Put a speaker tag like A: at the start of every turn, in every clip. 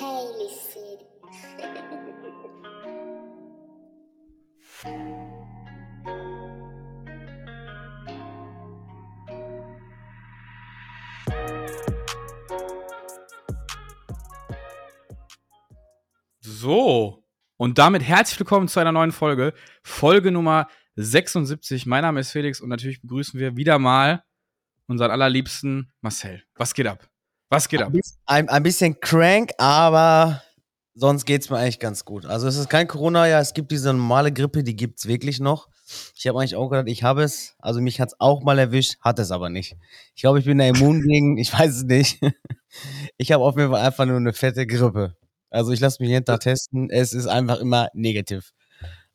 A: Hailey City.
B: So, und damit herzlich willkommen zu einer neuen Folge. Folge Nummer 76. Mein Name ist Felix und natürlich begrüßen wir wieder mal unseren allerliebsten Marcel. Was geht ab? Was geht ab?
C: Ein, ein bisschen crank, aber sonst geht's mir eigentlich ganz gut. Also es ist kein Corona, ja, es gibt diese normale Grippe, die gibt's wirklich noch. Ich habe eigentlich auch gedacht, ich habe es. Also mich hat's auch mal erwischt, hat es aber nicht. Ich glaube, ich bin da immun gegen, ich weiß es nicht. Ich habe auf jeden Fall einfach nur eine fette Grippe. Also ich lasse mich jeden Tag testen. Es ist einfach immer negativ.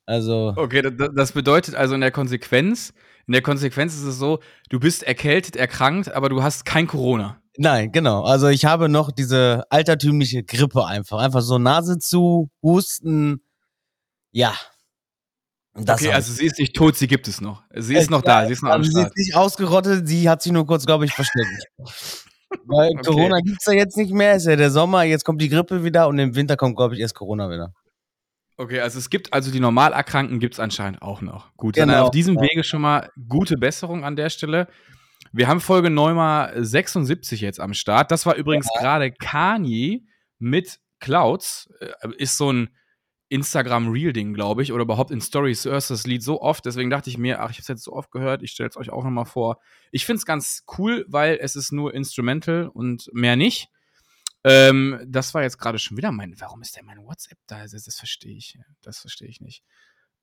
C: Also
B: Okay, das bedeutet also in der Konsequenz, in der Konsequenz ist es so, du bist erkältet, erkrankt, aber du hast kein Corona.
C: Nein, genau. Also ich habe noch diese altertümliche Grippe einfach. Einfach so Nase zu, Husten. Ja. Und das
B: okay, also sie ist nicht tot, sie gibt es noch. Sie ist noch da, sie ist noch am
C: Also sie
B: Start.
C: ist nicht ausgerottet, sie hat sich nur kurz, glaube ich, versteckt. Weil
B: Okay.
C: Corona gibt's ja jetzt nicht mehr, ist ja der Sommer, jetzt kommt die Grippe wieder und im Winter kommt, glaube ich, erst Corona wieder.
B: Okay, also es gibt also die Normalerkrankten gibt es anscheinend auch noch. Gut, dann
C: Genau,
B: auf diesem. Wege schon mal gute Besserung an der Stelle. Wir haben Folge Neuma 76 jetzt am Start. Das war übrigens gerade Kanye mit Clouds. Äh, Ist so ein Instagram-Reel-Ding, glaube ich, oder überhaupt in Stories. Hörst das Lied so oft, deswegen dachte ich mir, ach, ich habe es jetzt so oft gehört, ich stelle es euch auch nochmal vor. Ich finde es ganz cool, weil es ist nur Instrumental und mehr nicht. Ähm, das war jetzt gerade schon wieder mein. Warum ist denn mein WhatsApp da? Das, das verstehe ich. Das verstehe ich nicht.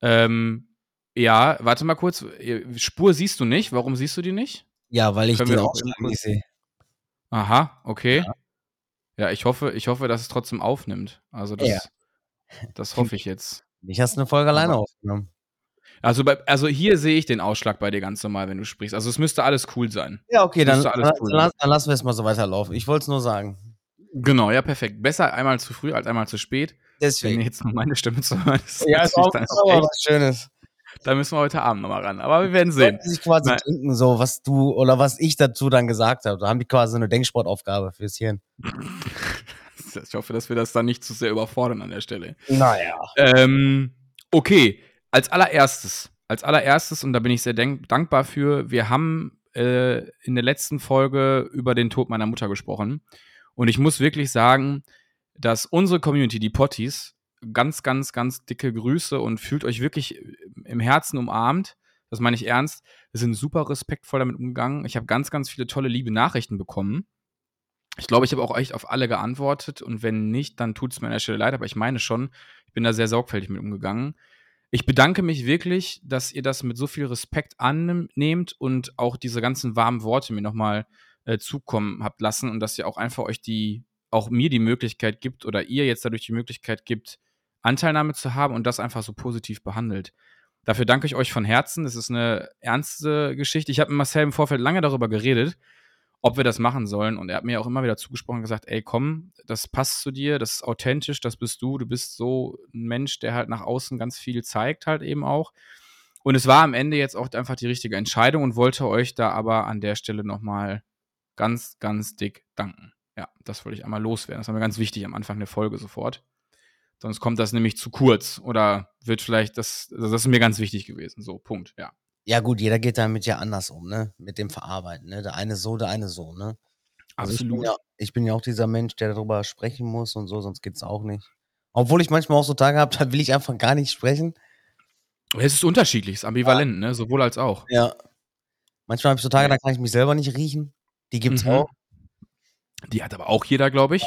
B: Ähm, ja, warte mal kurz. Spur siehst du nicht. Warum siehst du die nicht?
C: Ja, weil ich
B: Können
C: den
B: auch
C: Ausschlag
B: kurz-
C: nicht sehe.
B: Aha, okay. Ja, ich hoffe, ich hoffe, dass es trotzdem aufnimmt. Also das,
C: Ja.
B: das hoffe ich jetzt.
C: Ich hast eine Folge alleine aufgenommen.
B: Also, bei, also hier sehe ich den Ausschlag bei dir ganz normal, wenn du sprichst. Also es müsste alles cool sein.
C: Ja, okay, dann, dann,
B: cool
C: dann, dann lassen wir es mal so weiterlaufen. Ich wollte es nur sagen.
B: Genau, ja, perfekt. Besser einmal zu früh als einmal zu spät. Wenn
C: Deswegen.
B: jetzt nur meine Stimme zu hören ist,
C: Ja, ist auch,
B: auch
C: was Schönes.
B: Da müssen wir heute Abend nochmal ran. Aber wir werden sehen.
C: Sich quasi
B: Nein.
C: denken, so was du oder was ich dazu dann gesagt habe. Da haben die quasi eine Denksportaufgabe fürs Hirn.
B: Ich hoffe, dass wir das dann nicht zu sehr überfordern an der Stelle.
C: Naja.
B: Ähm, okay, als allererstes, als allererstes, und da bin ich sehr dankbar für, wir haben äh, in der letzten Folge über den Tod meiner Mutter gesprochen. Und ich muss wirklich sagen, dass unsere Community, die Potties, ganz, ganz, ganz dicke Grüße und fühlt euch wirklich im Herzen umarmt. Das meine ich ernst. Wir sind super respektvoll damit umgegangen. Ich habe ganz, ganz viele tolle, liebe Nachrichten bekommen. Ich glaube, ich habe auch echt auf alle geantwortet und wenn nicht, dann tut es mir an der Stelle leid, aber ich meine schon, ich bin da sehr sorgfältig mit umgegangen. Ich bedanke mich wirklich, dass ihr das mit so viel Respekt annehmt und auch diese ganzen warmen Worte mir nochmal äh, zukommen habt lassen und dass ihr auch einfach euch die, auch mir die Möglichkeit gibt oder ihr jetzt dadurch die Möglichkeit gibt, Anteilnahme zu haben und das einfach so positiv behandelt. Dafür danke ich euch von Herzen. Das ist eine ernste Geschichte. Ich habe mit Marcel im Vorfeld lange darüber geredet, ob wir das machen sollen. Und er hat mir auch immer wieder zugesprochen und gesagt, ey, komm, das passt zu dir, das ist authentisch, das bist du. Du bist so ein Mensch, der halt nach außen ganz viel zeigt, halt eben auch. Und es war am Ende jetzt auch einfach die richtige Entscheidung und wollte euch da aber an der Stelle nochmal ganz, ganz dick danken. Ja, das wollte ich einmal loswerden. Das war mir ganz wichtig am Anfang der Folge sofort. Sonst kommt das nämlich zu kurz oder wird vielleicht, das, also das ist mir ganz wichtig gewesen. So, Punkt, ja.
C: Ja, gut, jeder geht damit ja anders um, ne? Mit dem Verarbeiten, ne? Der eine so, der eine so, ne? Also Ich bin,
B: Absolut.
C: ja, ich bin ja auch dieser Mensch, der darüber sprechen muss und so, sonst geht's auch nicht. Obwohl ich manchmal auch so Tage habe, da will ich einfach gar nicht sprechen.
B: Es ist unterschiedlich, es ist ambivalent, ne? Sowohl als auch.
C: Ja. Manchmal habe ich so Tage,
B: Ja.
C: da kann ich mich selber nicht riechen. Die gibt's
B: Mhm.
C: auch.
B: Die hat aber auch jeder, glaube ich.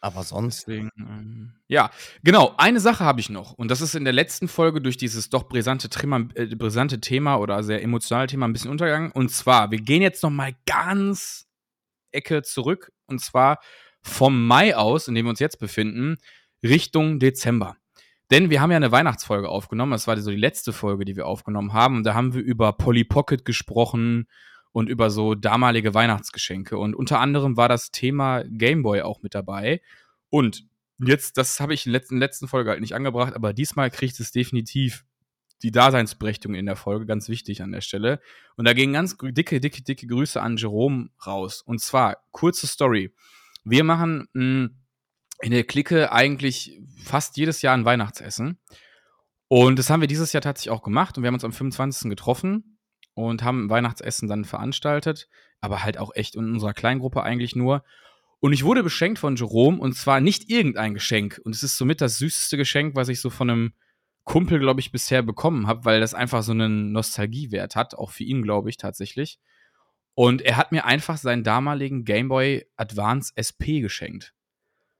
C: Aber sonst.
B: Deswegen, ähm, ja, genau. Eine Sache habe ich noch. Und das ist in der letzten Folge durch dieses doch brisante Thema, äh, brisante Thema oder sehr emotionale Thema ein bisschen untergegangen. Und zwar, wir gehen jetzt noch mal ganz Ecke zurück. Und zwar vom Mai aus, in dem wir uns jetzt befinden, Richtung Dezember. Denn wir haben ja eine Weihnachtsfolge aufgenommen. Das war so die letzte Folge, die wir aufgenommen haben. Und da haben wir über Polly Pocket gesprochen und über so damalige Weihnachtsgeschenke. Und unter anderem war das Thema Gameboy auch mit dabei. Und jetzt, das habe ich in der letzten, letzten Folge halt nicht angebracht, aber diesmal kriegt es definitiv die Daseinsberechtigung in der Folge, ganz wichtig an der Stelle. Und da gehen ganz dicke, dicke, dicke Grüße an Jerome raus. Und zwar, kurze Story. Wir machen mh, in der Clique eigentlich fast jedes Jahr ein Weihnachtsessen. Und das haben wir dieses Jahr tatsächlich auch gemacht und wir haben uns am 25. getroffen und haben ein Weihnachtsessen dann veranstaltet, aber halt auch echt in unserer Kleingruppe eigentlich nur. Und ich wurde beschenkt von Jerome und zwar nicht irgendein Geschenk. Und es ist somit das süßeste Geschenk, was ich so von einem Kumpel, glaube ich, bisher bekommen habe, weil das einfach so einen Nostalgiewert hat, auch für ihn, glaube ich, tatsächlich. Und er hat mir einfach seinen damaligen Game Boy Advance SP geschenkt.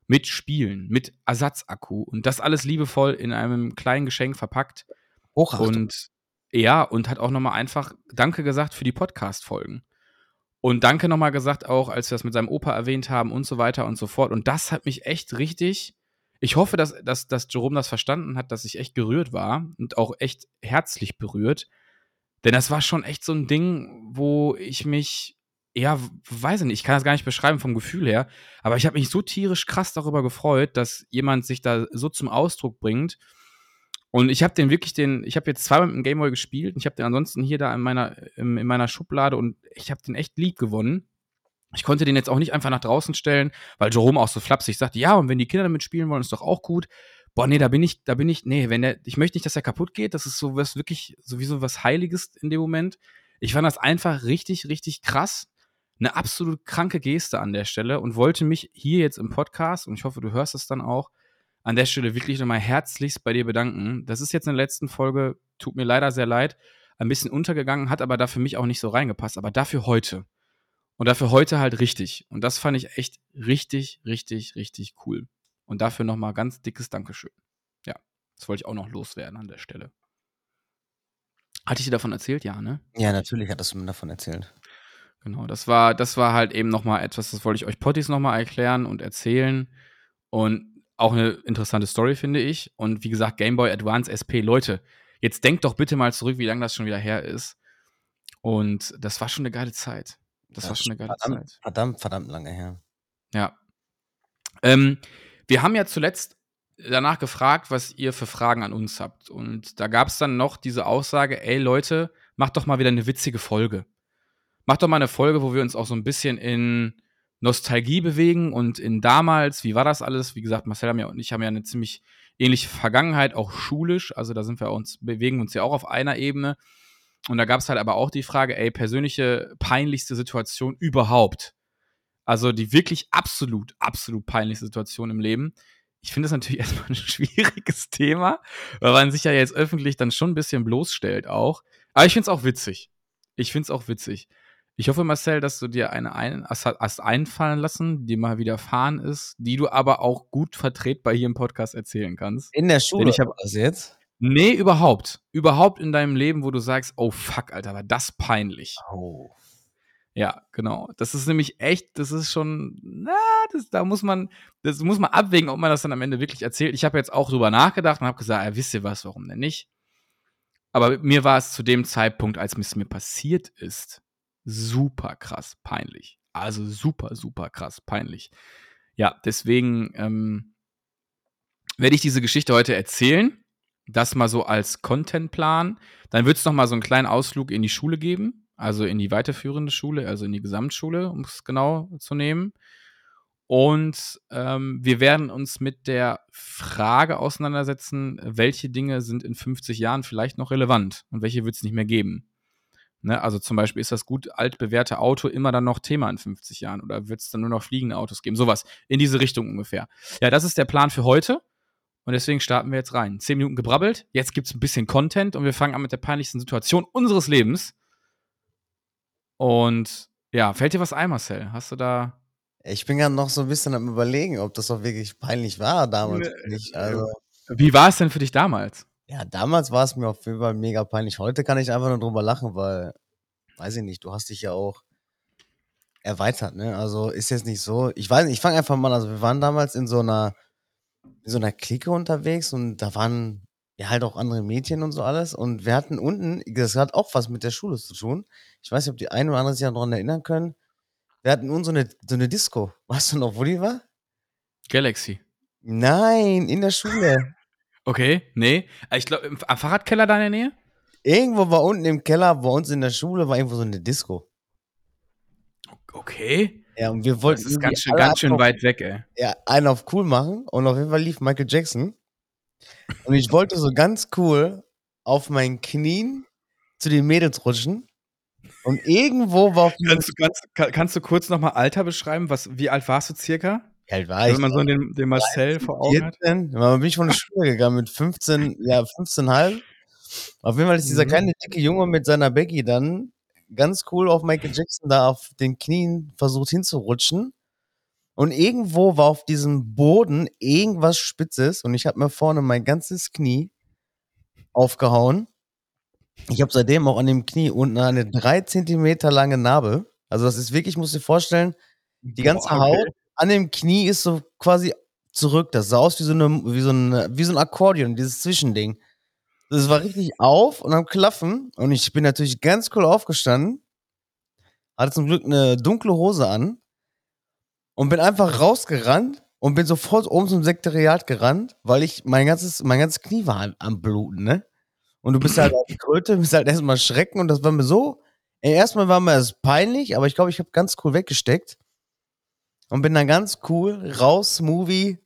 B: Mit Spielen, mit Ersatzakku und das alles liebevoll in einem kleinen Geschenk verpackt.
C: Hochachtung.
B: Und ja, und hat auch nochmal einfach Danke gesagt für die Podcast-Folgen. Und Danke nochmal gesagt auch, als wir das mit seinem Opa erwähnt haben und so weiter und so fort. Und das hat mich echt richtig. Ich hoffe, dass, dass, dass Jerome das verstanden hat, dass ich echt gerührt war und auch echt herzlich berührt. Denn das war schon echt so ein Ding, wo ich mich, ja, weiß ich nicht, ich kann das gar nicht beschreiben vom Gefühl her, aber ich habe mich so tierisch krass darüber gefreut, dass jemand sich da so zum Ausdruck bringt und ich habe den wirklich den, ich habe jetzt zweimal mit dem Gameboy gespielt und ich habe den ansonsten hier da in meiner, in, in meiner Schublade und ich habe den echt lieb gewonnen. Ich konnte den jetzt auch nicht einfach nach draußen stellen, weil Jerome auch so flapsig sagte, ja, und wenn die Kinder damit spielen wollen, ist doch auch gut. Boah, nee, da bin ich, da bin ich, nee, wenn der, ich möchte nicht, dass er kaputt geht. Das ist so was wirklich, sowieso was Heiliges in dem Moment. Ich fand das einfach richtig, richtig krass. Eine absolut kranke Geste an der Stelle und wollte mich hier jetzt im Podcast, und ich hoffe, du hörst es dann auch, an der Stelle wirklich nochmal herzlichst bei dir bedanken. Das ist jetzt in der letzten Folge, tut mir leider sehr leid, ein bisschen untergegangen, hat aber da für mich auch nicht so reingepasst. Aber dafür heute. Und dafür heute halt richtig. Und das fand ich echt richtig, richtig, richtig cool. Und dafür nochmal ganz dickes Dankeschön. Ja, das wollte ich auch noch loswerden an der Stelle. Hatte ich dir davon erzählt? Ja, ne?
C: Ja, natürlich hattest du mir davon erzählt.
B: Genau, das war, das war halt eben nochmal etwas, das wollte ich euch Potties nochmal erklären und erzählen. Und auch eine interessante Story, finde ich. Und wie gesagt, Game Boy Advance SP, Leute, jetzt denkt doch bitte mal zurück, wie lange das schon wieder her ist. Und das war schon eine geile Zeit. Das, das war schon eine geile
C: verdammt,
B: Zeit.
C: Verdammt, verdammt lange her.
B: Ja. Ähm, wir haben ja zuletzt danach gefragt, was ihr für Fragen an uns habt. Und da gab es dann noch diese Aussage, ey Leute, macht doch mal wieder eine witzige Folge. Macht doch mal eine Folge, wo wir uns auch so ein bisschen in Nostalgie bewegen und in damals, wie war das alles? Wie gesagt, Marcel und ich haben ja eine ziemlich ähnliche Vergangenheit, auch schulisch. Also da sind wir uns, bewegen uns ja auch auf einer Ebene. Und da gab es halt aber auch die Frage, ey, persönliche peinlichste Situation überhaupt. Also die wirklich absolut, absolut peinlichste Situation im Leben. Ich finde das natürlich erstmal ein schwieriges Thema, weil man sich ja jetzt öffentlich dann schon ein bisschen bloßstellt auch. Aber ich finde es auch witzig. Ich finde es auch witzig. Ich hoffe, Marcel, dass du dir eine ein, hast einfallen lassen, die mal widerfahren ist, die du aber auch gut vertretbar hier im Podcast erzählen kannst.
C: In der Schule?
B: Denn ich habe das jetzt. Nee, überhaupt. Überhaupt in deinem Leben, wo du sagst, oh fuck, Alter, war das peinlich.
C: Oh.
B: Ja, genau. Das ist nämlich echt, das ist schon, na, das, da muss man, das muss man abwägen, ob man das dann am Ende wirklich erzählt. Ich habe jetzt auch drüber nachgedacht und habe gesagt, ja, wisst ihr was, warum denn nicht? Aber mir war es zu dem Zeitpunkt, als es mir passiert ist, super krass peinlich. Also super, super krass peinlich. Ja, deswegen ähm, werde ich diese Geschichte heute erzählen. Das mal so als Contentplan. Dann wird es noch mal so einen kleinen Ausflug in die Schule geben, also in die weiterführende Schule, also in die Gesamtschule, um es genau zu nehmen. Und ähm, wir werden uns mit der Frage auseinandersetzen, welche Dinge sind in 50 Jahren vielleicht noch relevant und welche wird es nicht mehr geben. Ne, also zum Beispiel ist das gut altbewährte Auto immer dann noch Thema in 50 Jahren oder wird es dann nur noch fliegende Autos geben? Sowas in diese Richtung ungefähr. Ja, das ist der Plan für heute und deswegen starten wir jetzt rein. Zehn Minuten gebrabbelt, jetzt gibt es ein bisschen Content und wir fangen an mit der peinlichsten Situation unseres Lebens. Und ja, fällt dir was ein, Marcel? Hast du da.
C: Ich bin ja noch so ein bisschen am Überlegen, ob das auch wirklich peinlich war damals. Nicht. Also,
B: Wie war es denn für dich damals?
C: Ja, damals war es mir auf jeden Fall mega peinlich. Heute kann ich einfach nur drüber lachen, weil, weiß ich nicht, du hast dich ja auch erweitert, ne? Also ist jetzt nicht so. Ich weiß nicht, ich fange einfach mal an. Also wir waren damals in so einer, in so einer Clique unterwegs und da waren ja halt auch andere Mädchen und so alles. Und wir hatten unten, das hat auch was mit der Schule zu tun. Ich weiß nicht, ob die eine oder andere sich daran erinnern können. Wir hatten unten so eine, so eine Disco. Weißt du noch, wo die war?
B: Galaxy.
C: Nein, in der Schule.
B: Okay, nee. Äh, ich glaube, am Fahrradkeller da in der Nähe?
C: Irgendwo war unten im Keller bei uns in der Schule war irgendwo so eine Disco.
B: Okay.
C: Ja, und wir wollten
B: Das ist ganz schön, ganz schön
C: einfach-
B: weit weg, ey.
C: ja, einen auf cool machen und auf jeden Fall lief Michael Jackson. Und ich wollte so ganz cool auf meinen Knien zu den Mädels rutschen. Und irgendwo war auf
B: Kannst du, kannst, kann- kannst du kurz nochmal Alter beschreiben? Was, wie alt warst du circa?
C: Wie alt war ich?
B: Wenn man so den, den Marcel vor Augen hat.
C: 14, dann bin ich von der Schule gegangen mit 15, ja, 15,5. Auf jeden Fall ist dieser
B: Mhm.
C: kleine dicke Junge mit seiner Becky dann ganz cool auf Michael Jackson da auf den Knien versucht hinzurutschen. Und irgendwo war auf diesem Boden irgendwas Spitzes und ich habe mir vorne mein ganzes Knie aufgehauen. Ich habe seitdem auch an dem Knie unten eine drei Zentimeter lange Narbe. Also das ist wirklich, musst du dir vorstellen, die ganze
B: Boah,
C: Haut
B: okay.
C: An dem Knie ist so quasi zurück. Das sah aus wie so, eine, wie so, ein, wie so ein Akkordeon, dieses Zwischending. Das war richtig auf und am Klaffen. Und ich bin natürlich ganz cool aufgestanden. Hatte zum Glück eine dunkle Hose an. Und bin einfach rausgerannt und bin sofort oben zum Sekretariat gerannt, weil ich mein ganzes, mein ganzes Knie war am- am Bluten, ne? Und du bist halt auf die Kröte, bist halt erstmal schrecken und das war mir so. Erstmal war mir das peinlich, aber ich glaube, ich habe ganz cool weggesteckt und bin dann ganz cool raus, Movie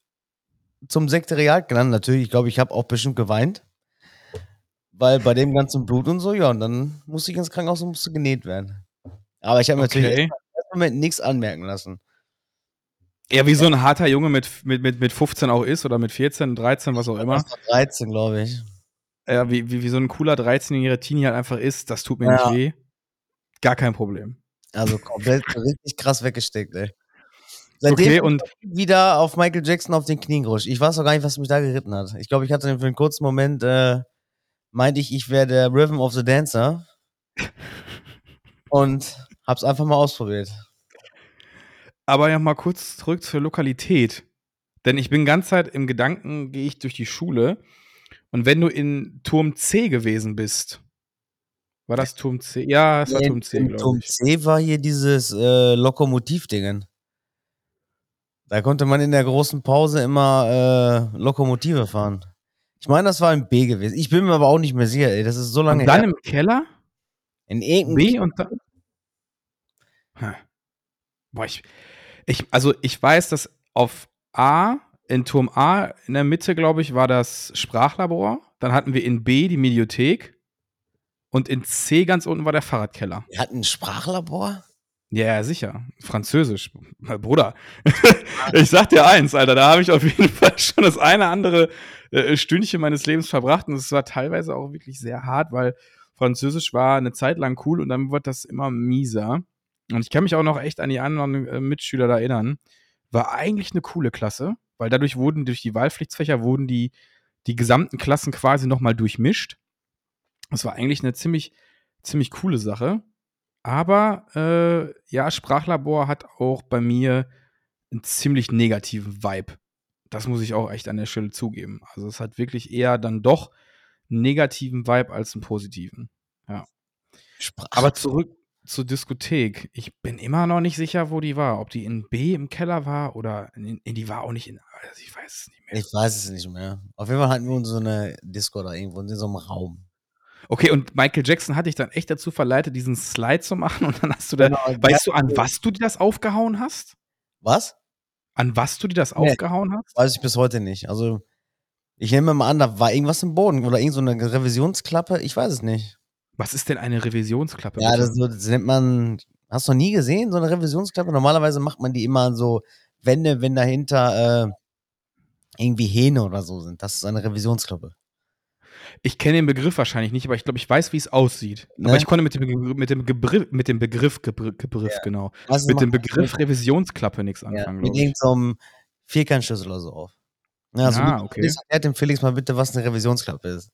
C: zum Sekretariat gelandet. Natürlich, ich glaube, ich habe auch bestimmt geweint. Weil bei dem ganzen Blut und so, ja, und dann musste ich ins Krankenhaus und musste genäht werden. Aber ich habe mir natürlich
B: Okay.
C: im ersten Moment nichts anmerken lassen.
B: Ja, wie so ein harter Junge mit, mit, mit, mit 15 auch ist oder mit 14, 13, was auch immer.
C: Das war 13, glaube ich.
B: Ja, wie, wie, wie so ein cooler 13-jähriger Teenie halt einfach ist, das tut mir
C: Ja.
B: nicht weh. Gar kein Problem.
C: Also komplett richtig krass weggesteckt, ey. Seitdem
B: Okay,
C: bin
B: und
C: wieder auf Michael Jackson auf den Knien gerutscht. Ich weiß auch gar nicht, was mich da geritten hat. Ich glaube, ich hatte für einen kurzen Moment, äh, meinte ich, ich wäre der Rhythm of the Dancer. Und hab's einfach mal ausprobiert.
B: aber ja mal kurz zurück zur Lokalität. Denn ich bin ganz Zeit im Gedanken, gehe ich durch die Schule. Und wenn du in Turm C gewesen bist, war das Turm C? Ja, es war
C: Nee,
B: Turm C, glaube
C: Turm
B: ich.
C: C war hier dieses äh, Lokomotivdingen. Da konnte man in der großen Pause immer äh, Lokomotive fahren. Ich meine, das war in B gewesen. Ich bin mir aber auch nicht mehr sicher, ey. Das ist so lange
B: Und dann
C: her.
B: im Keller?
C: In irgendeinem
B: B und dann. Hm. Boah, ich, ich, also ich weiß, dass auf A, in Turm A, in der Mitte, glaube ich, war das Sprachlabor. Dann hatten wir in B die Mediothek. Und in C ganz unten war der Fahrradkeller.
C: Wir hatten ein Sprachlabor.
B: Ja, sicher. Französisch. Bruder. ich sag dir eins, Alter, da habe ich auf jeden Fall schon das eine andere äh, Stündchen meines Lebens verbracht. Und es war teilweise auch wirklich sehr hart, weil Französisch war eine Zeit lang cool und dann wurde das immer mieser. Und ich kann mich auch noch echt an die anderen äh, Mitschüler da erinnern. War eigentlich eine coole Klasse, weil dadurch wurden durch die Wahlpflichtsfächer wurden die, die gesamten Klassen quasi nochmal durchmischt. Das war eigentlich eine ziemlich, ziemlich coole Sache. Aber äh, ja, Sprachlabor hat auch bei mir einen ziemlich negativen Vibe. Das muss ich auch echt an der Stelle zugeben. Also es hat wirklich eher dann doch einen negativen Vibe als einen positiven.
C: Sprach
B: Aber zurück zur Diskothek. Ich bin immer noch nicht sicher, wo die war. Ob die in B im Keller war oder in, in die war auch nicht in. Also ich weiß es nicht mehr.
C: ich weiß es nicht mehr. Auf jeden Fall hatten wir uns so eine Disco da irgendwo in so einem Raum.
B: Okay, und Michael Jackson hat dich dann echt dazu verleitet, diesen Slide zu machen und dann hast du da.
C: Genau,
B: weißt du, an was du dir das aufgehauen hast?
C: Was?
B: An was du dir das
C: Nee.
B: aufgehauen hast?
C: Weiß ich bis heute nicht. Also, ich nehme mal an, da war irgendwas im Boden oder irgend so eine Revisionsklappe. Ich weiß es nicht.
B: Was ist denn eine Revisionsklappe?
C: Ja, das, das nennt man. Hast du noch nie gesehen, so eine Revisionsklappe? Normalerweise macht man die immer an so Wände, wenn dahinter äh, irgendwie Hähne oder so sind. Das ist eine Revisionsklappe.
B: Ich kenne den Begriff wahrscheinlich nicht, aber ich glaube, ich weiß, wie es aussieht.
C: Ne?
B: Aber ich konnte mit dem, Begriff- mit dem, Gebr mit dem Begriff, Gebr Begriff genau,
C: Meistens
B: mit dem Begriff Revisionsklappe nichts
C: ja,
B: anfangen,
C: mit
B: glaube ich.
C: irgendeinem Vierkantschlüssel oder so auf. Ja, also
B: Ah,
C: mit-
B: okay.
C: erklärt dem Felix mal bitte, was eine Revisionsklappe ist.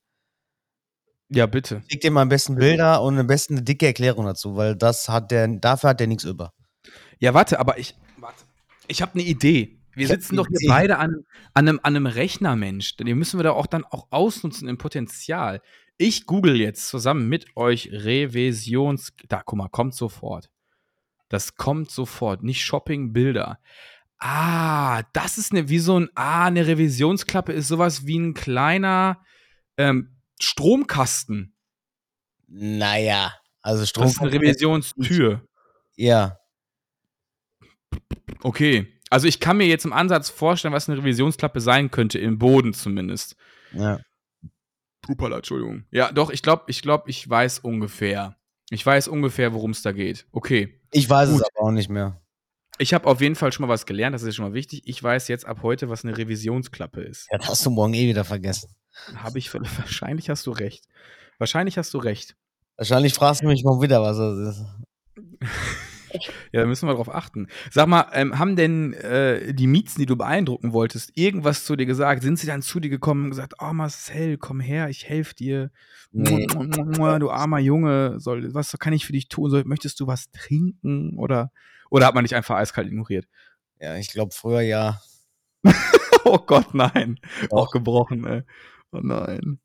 B: Ja, bitte.
C: Schick dir mal am besten Bilder und am besten eine dicke Erklärung dazu, weil das hat der, dafür hat der nichts über.
B: Ja, warte, aber ich, warte. Ich habe eine Idee. Wir sitzen doch hier beide an, an, einem, an einem Rechner, Mensch. Den müssen wir da auch dann auch ausnutzen im Potenzial. Ich google jetzt zusammen mit euch Revisions. Da, guck mal, kommt sofort. Das kommt sofort. Nicht Shopping, Bilder. Ah, das ist eine, wie so ein, ah, eine Revisionsklappe ist sowas wie ein kleiner ähm, Stromkasten.
C: Naja, also Strom.
B: Das ist eine Revisionstür.
C: Ja.
B: Okay. Also ich kann mir jetzt im Ansatz vorstellen, was eine Revisionsklappe sein könnte, im Boden zumindest.
C: Ja.
B: Hupala, Entschuldigung. Ja, doch, ich glaube, ich glaube, ich weiß ungefähr. Ich weiß ungefähr, worum es da geht. Okay.
C: Ich weiß
B: Gut.
C: es aber auch nicht mehr.
B: Ich habe auf jeden Fall schon mal was gelernt, das ist schon mal wichtig. Ich weiß jetzt ab heute, was eine Revisionsklappe ist.
C: Ja, das hast du morgen eh wieder vergessen.
B: Habe ich wahrscheinlich hast du recht. Wahrscheinlich hast du recht.
C: Wahrscheinlich fragst du mich mal wieder, was das ist.
B: Ja, da müssen wir drauf achten. Sag mal, ähm, haben denn äh, die Miezen, die du beeindrucken wolltest, irgendwas zu dir gesagt? Sind sie dann zu dir gekommen und gesagt, oh Marcel, komm her, ich helfe dir.
C: Nee.
B: Du armer Junge, soll, was kann ich für dich tun? Soll, möchtest du was trinken? Oder, oder hat man dich einfach eiskalt ignoriert?
C: Ja, ich glaube früher ja.
B: Oh Gott, nein.
C: Doch.
B: Auch gebrochen, ey. Oh nein.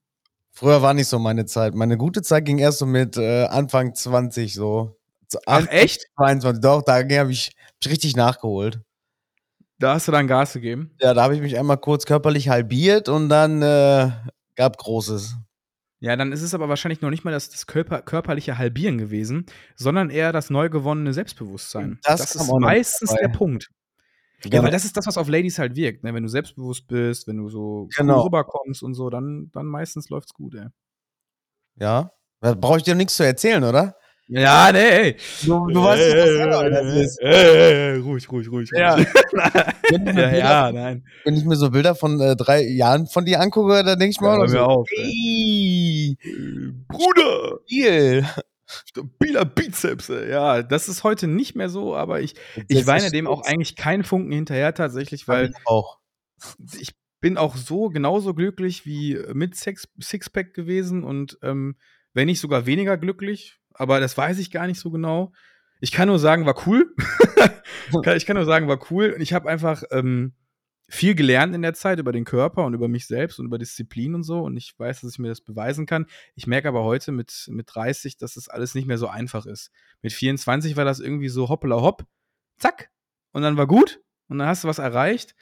C: Früher war nicht so meine Zeit. Meine gute Zeit ging erst so mit äh, Anfang 20 so.
B: Ach, echt?
C: 22. Doch, da habe ich, hab ich richtig nachgeholt.
B: Da hast du dann Gas gegeben?
C: Ja, da habe ich mich einmal kurz körperlich halbiert und dann äh, gab Großes.
B: Ja, dann ist es aber wahrscheinlich noch nicht mal das, das Körper, körperliche Halbieren gewesen, sondern eher das neu gewonnene Selbstbewusstsein.
C: Das
B: Das, ist meistens
C: dabei.
B: der Punkt. Ja, weil das ist das, was auf Ladies halt wirkt. Ne? Wenn du selbstbewusst bist, wenn du so
C: Genau.
B: rüberkommst und so, dann, dann meistens läuft's gut, ey.
C: ja. Da brauche ich dir nichts zu erzählen, oder?
B: Ja, nee, ey.
C: Du, du weißt doch selber, wie das ist.
B: Ey, ruhig, ruhig, ruhig.
C: Ja.
B: ruhig.
C: Wenn ich mir
B: ja, ja, nein.
C: Wenn ich mir so Bilder von äh, drei Jahren von dir angucke, dann denke ich mir
B: Ja,
C: auch so,
B: auf, ey. Bruder,
C: viel.
B: stabiler Bizeps, ey. Ja, das ist heute nicht mehr so, aber ich, ich weine dem auch eigentlich keinen Funken hinterher tatsächlich, weil
C: auch.
B: ich bin auch so genauso glücklich wie mit Sex, Sixpack gewesen und ähm, wenn nicht sogar weniger glücklich, aber das weiß ich gar nicht so genau. Ich kann nur sagen, war cool. Ich kann nur sagen, war cool. Und ich habe einfach ähm, viel gelernt in der Zeit über den Körper und über mich selbst und über Disziplin und so. Und ich weiß, dass ich mir das beweisen kann. Ich merke aber heute mit, mit 30, dass das alles nicht mehr so einfach ist. Mit 24 war das irgendwie so hoppla hopp, zack. Und dann war gut. Und dann hast du was erreicht.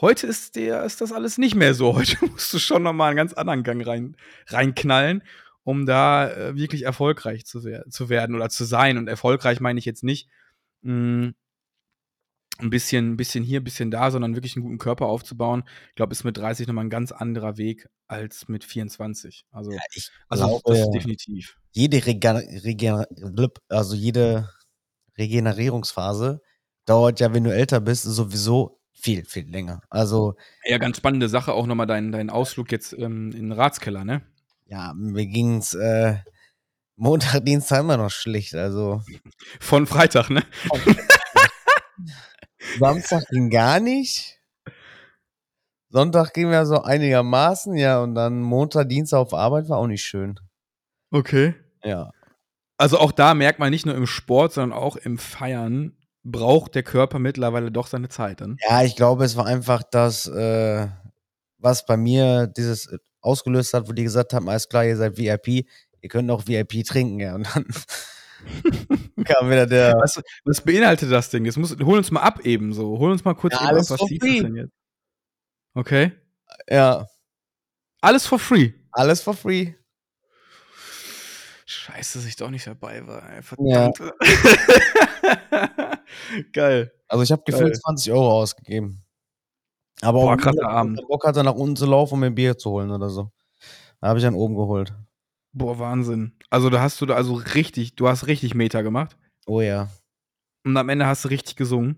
B: Heute ist, der, ist das alles nicht mehr so. Heute musst du schon nochmal einen ganz anderen Gang rein, reinknallen, um da äh, wirklich erfolgreich zu, wer zu werden oder zu sein. Und erfolgreich meine ich jetzt nicht mh, ein bisschen, ein bisschen hier, ein bisschen da, sondern wirklich einen guten Körper aufzubauen. Ich glaube, ist mit 30 nochmal ein ganz anderer Weg als mit 24. Also,
C: Ich
B: also
C: glaube,
B: das ist definitiv.
C: jede, Rega Regen also jede Regenerierungsphase dauert ja, wenn du älter bist, sowieso viel, viel länger. Also,
B: Ja, ganz spannende Sache, auch nochmal dein, dein Ausflug jetzt ähm, in den Ratskeller, ne?
C: Ja, mir ging's äh, Montag, Dienstag immer noch schlecht. Also,
B: Von Freitag, ne?
C: Samstag ging gar nicht. Sonntag ging ja so einigermaßen, ja, und dann Montag, Dienstag auf Arbeit war auch nicht schön.
B: Okay.
C: Ja.
B: Also auch da merkt man nicht nur im Sport, sondern auch im Feiern braucht der Körper mittlerweile doch seine Zeit dann.
C: Ja, ich glaube, es war einfach das, äh, was bei mir dieses ausgelöst hat, wo die gesagt haben, alles klar, ihr seid VIP, ihr könnt auch VIP trinken, ja. Und dann kam wieder der.
B: Was, was beinhaltet das Ding? Jetzt muss, hol uns mal ab eben so. Hol uns mal kurz
C: Ja,
B: eben
C: alles
B: ab, was hieß
C: free.
B: das denn jetzt? Okay.
C: Ja,
B: Alles for free.
C: alles for free.
B: Scheiße, dass ich doch nicht dabei war. Ey.
C: Ja.
B: Verdammt. Geil.
C: Also ich habe gefühlt 20 Euro ausgegeben. Aber
B: Boah,
C: auch
B: krasser Abend.
C: Bock hatte, nach unten zu laufen, um mir ein Bier zu holen oder so. Da habe ich dann oben geholt.
B: Boah, Wahnsinn. Also da hast du da also richtig, du hast richtig Meter gemacht.
C: Oh ja.
B: Und am Ende hast du richtig gesungen.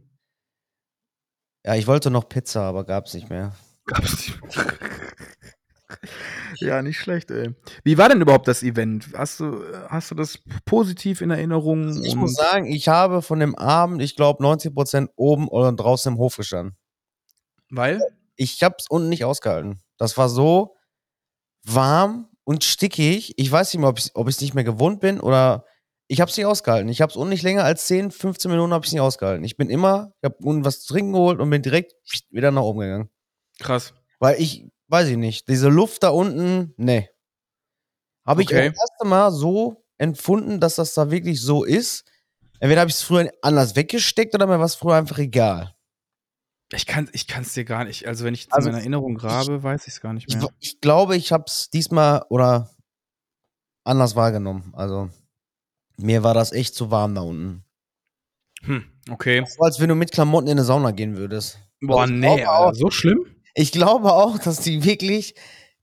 C: Ja, ich wollte noch Pizza, aber gab's nicht mehr.
B: Gab's nicht. ja, nicht schlecht, ey. Wie war denn überhaupt das Event? Hast du, hast du das positiv in Erinnerung?
C: Also Ich muss sagen, ich habe von dem Abend, ich glaube, 90% oben oder draußen im Hof gestanden.
B: Weil?
C: Ich hab's unten nicht ausgehalten. Das war so warm und stickig. Ich weiß nicht mehr, ob ich ich's nicht mehr gewohnt bin oder ich hab's nicht ausgehalten. Ich hab's unten nicht länger als 10, 15 Minuten habe ich nicht ausgehalten. Ich bin immer, ich habe unten was zu trinken geholt und bin direkt wieder nach oben gegangen.
B: Krass.
C: Weil ich, weiß ich nicht, diese Luft da unten, nee. Habe ich
B: Okay.
C: das erste Mal so empfunden, dass das da wirklich so ist. Entweder habe ich es früher anders weggesteckt oder mir war es früher einfach egal.
B: Ich kann es ich kann's dir gar nicht. Also, wenn ich
C: Also,
B: in meiner Erinnerung grabe, weiß ich es gar nicht
C: Ich,
B: mehr.
C: ich glaube, ich habe es diesmal oder anders wahrgenommen. Also mir war das echt zu warm da unten.
B: Hm, okay.
C: So als wenn du mit Klamotten in eine Sauna gehen würdest.
B: Boah,
C: ich
B: nee,
C: auch-
B: so schlimm?
C: Ich glaube auch, dass die wirklich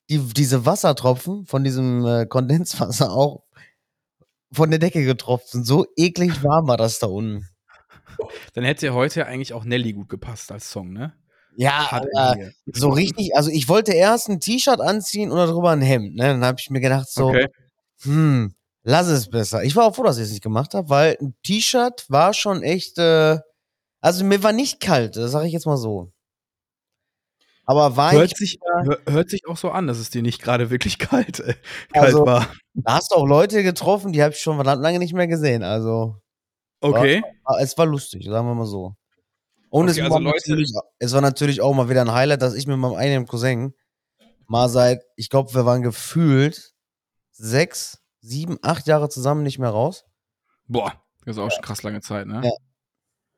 C: die, diese Wassertropfen von diesem äh, Kondenswasser auch von der Decke getropft sind. So eklig warm war das da unten.
B: Dann hätte ja heute eigentlich auch Nelly gut gepasst als Song, ne?
C: Ja,
B: irgendwie
C: so richtig, also ich wollte erst ein T-Shirt anziehen und darüber ein Hemd. Ne? Dann habe ich mir gedacht, so,
B: Okay.
C: hm, lass es besser. Ich war auch froh, dass ich es nicht gemacht habe, weil ein T-Shirt war schon echt, äh, also mir war nicht kalt, das sage ich jetzt mal so. Aber war
B: Hört
C: ich,
B: sich, hör, hört sich auch so an, dass es dir nicht gerade wirklich kalt, äh, kalt
C: Also-
B: war.
C: da hast du auch Leute getroffen, die habe ich schon verdammt lange nicht mehr gesehen. Also
B: Okay.
C: ah, es war lustig, sagen wir mal so. Und
B: Okay,
C: es,
B: also
C: war
B: Leute-
C: natürlich, es war natürlich auch mal wieder ein Highlight, dass ich mit meinem eigenen Cousin mal seit, ich glaube, wir waren gefühlt sechs, sieben, acht Jahre zusammen nicht mehr raus.
B: Boah, das ist auch schon krass lange Zeit, ne?
C: Ja.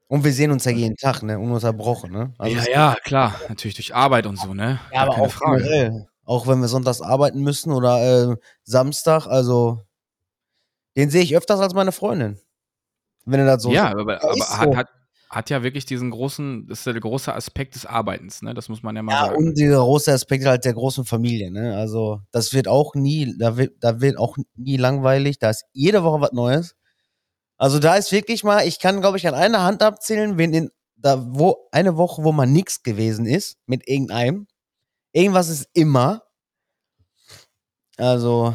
C: Und wir sehen uns ja jeden Tag, ne? Ununterbrochen, ne? Also
B: ja, ja, klar. Natürlich durch Arbeit und so, ne?
C: ja, aber
B: keine
C: auch generell. Auch wenn wir sonntags arbeiten müssen oder äh, Samstag, also den sehe ich öfters als meine Freundin. Wenn er das so
B: ja, aber, aber hat, hat, hat ja wirklich diesen großen, das ist ja der große Aspekt des Arbeitens, ne? Das muss man ja mal
C: Ja,
B: sagen.
C: und der große Aspekt halt der großen Familie, ne? Also, das wird auch nie, da wird, da wird auch nie langweilig. Da ist jede Woche was Neues. Also, da ist wirklich mal, ich kann, glaube ich, an einer Hand abzählen, wenn in, da, wo, eine Woche, wo mal nichts gewesen ist, mit irgendeinem. Irgendwas ist immer. Also,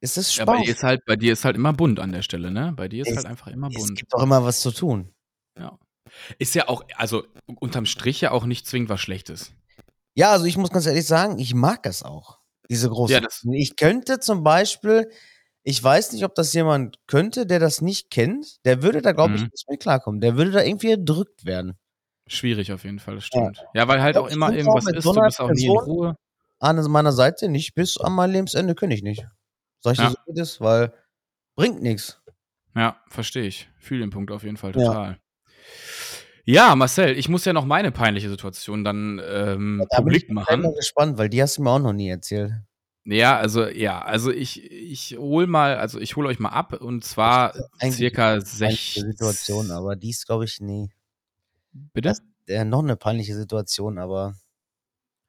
C: es ist
B: Ja,
C: Spaß.
B: bei dir ist halt, bei dir ist halt immer bunt an der Stelle, ne? Bei dir ist
C: Es-
B: halt einfach immer
C: es
B: bunt.
C: gibt auch immer was zu tun.
B: Ist ja auch, also unterm Strich ja auch nicht zwingend was Schlechtes.
C: Ja, also ich muss ganz ehrlich sagen, ich mag es auch. Diese große.
B: Ja, das-
C: ich könnte zum Beispiel, ich weiß nicht, ob das jemand könnte, der das nicht kennt, der würde da, glaube ich,
B: Mhm.
C: nicht mehr klarkommen. Der würde da irgendwie erdrückt werden.
B: Schwierig auf jeden Fall, das stimmt. Ja, weil halt
C: Ja,
B: auch
C: ich
B: immer irgendwas ist,
C: so
B: du bist auch nie in Ruhe.
C: An meiner Seite nicht, bis an mein Lebensende könnte ich nicht. Ich
B: Ja.
C: dir so, wie das ist, weil bringt nichts.
B: Ja, verstehe ich. Fühle den Punkt auf jeden Fall
C: Ja.
B: total. Ja. Marcel, ich muss ja noch meine peinliche Situation dann ähm,
C: Da bin ich
B: publik
C: gleich mal
B: machen.
C: gespannt, weil die hast du mir auch noch nie erzählt.
B: Ja, also ja, also ich ich hol mal, also ich hole euch mal ab und zwar circa
C: Peinliche
B: sech
C: Situation, aber die ist, glaube ich, nie.
B: Bitte?
C: Das- Äh, noch eine peinliche Situation, aber.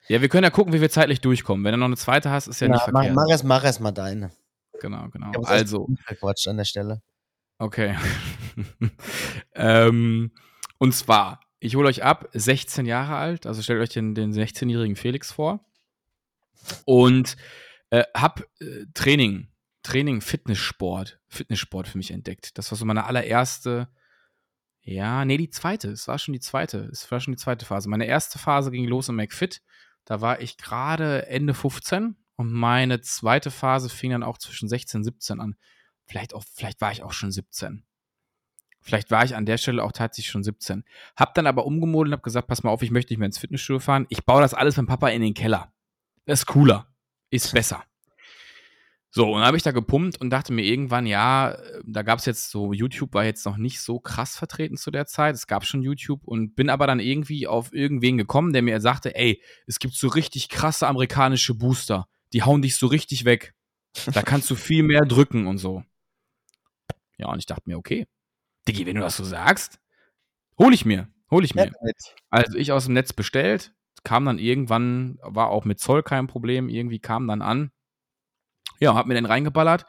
B: Ja, wir können ja gucken, wie wir zeitlich durchkommen. Wenn du noch eine zweite hast, ist ja nicht
C: Na, mach,
B: verkehrt.
C: mach erst, mach erst mal deine.
B: Genau, genau.
C: Ich echt
B: Also,
C: Quatsch an der Stelle.
B: Okay. ähm, und zwar, ich hole euch ab, 16 Jahre alt, also stellt euch den, den 16-jährigen Felix vor und äh, hab äh, Training, Training, Fitnesssport, Fitnesssport für mich entdeckt. Das war so meine allererste, ja, nee, die zweite, es war schon die zweite, es war schon die zweite Phase. Meine erste Phase ging los im McFit, da war ich gerade Ende 15 und meine zweite Phase fing dann auch zwischen 16 und 17 an. Vielleicht auch, vielleicht war ich auch schon 17. Vielleicht war ich an der Stelle auch tatsächlich schon 17. Hab dann aber umgemodelt und hab gesagt, pass mal auf, ich möchte nicht mehr ins Fitnessstudio fahren. Ich baue das alles mit Papa in den Keller. Das ist cooler. Ist besser. So, und dann habe ich da gepumpt und dachte mir irgendwann, ja, da gab es jetzt so, YouTube war jetzt noch nicht so krass vertreten zu der Zeit. Es gab schon YouTube und bin aber dann irgendwie auf irgendwen gekommen, der mir sagte, ey, es gibt so richtig krasse amerikanische Booster. Die hauen dich so richtig weg. Da kannst du viel mehr drücken und so. Ja, und ich dachte mir, okay, Diggi, wenn du das so sagst, hol ich mir, hol ich mir. Also ich aus dem Netz bestellt, kam dann irgendwann, war auch mit Zoll kein Problem, irgendwie kam dann an. Ja, hab mir den reingeballert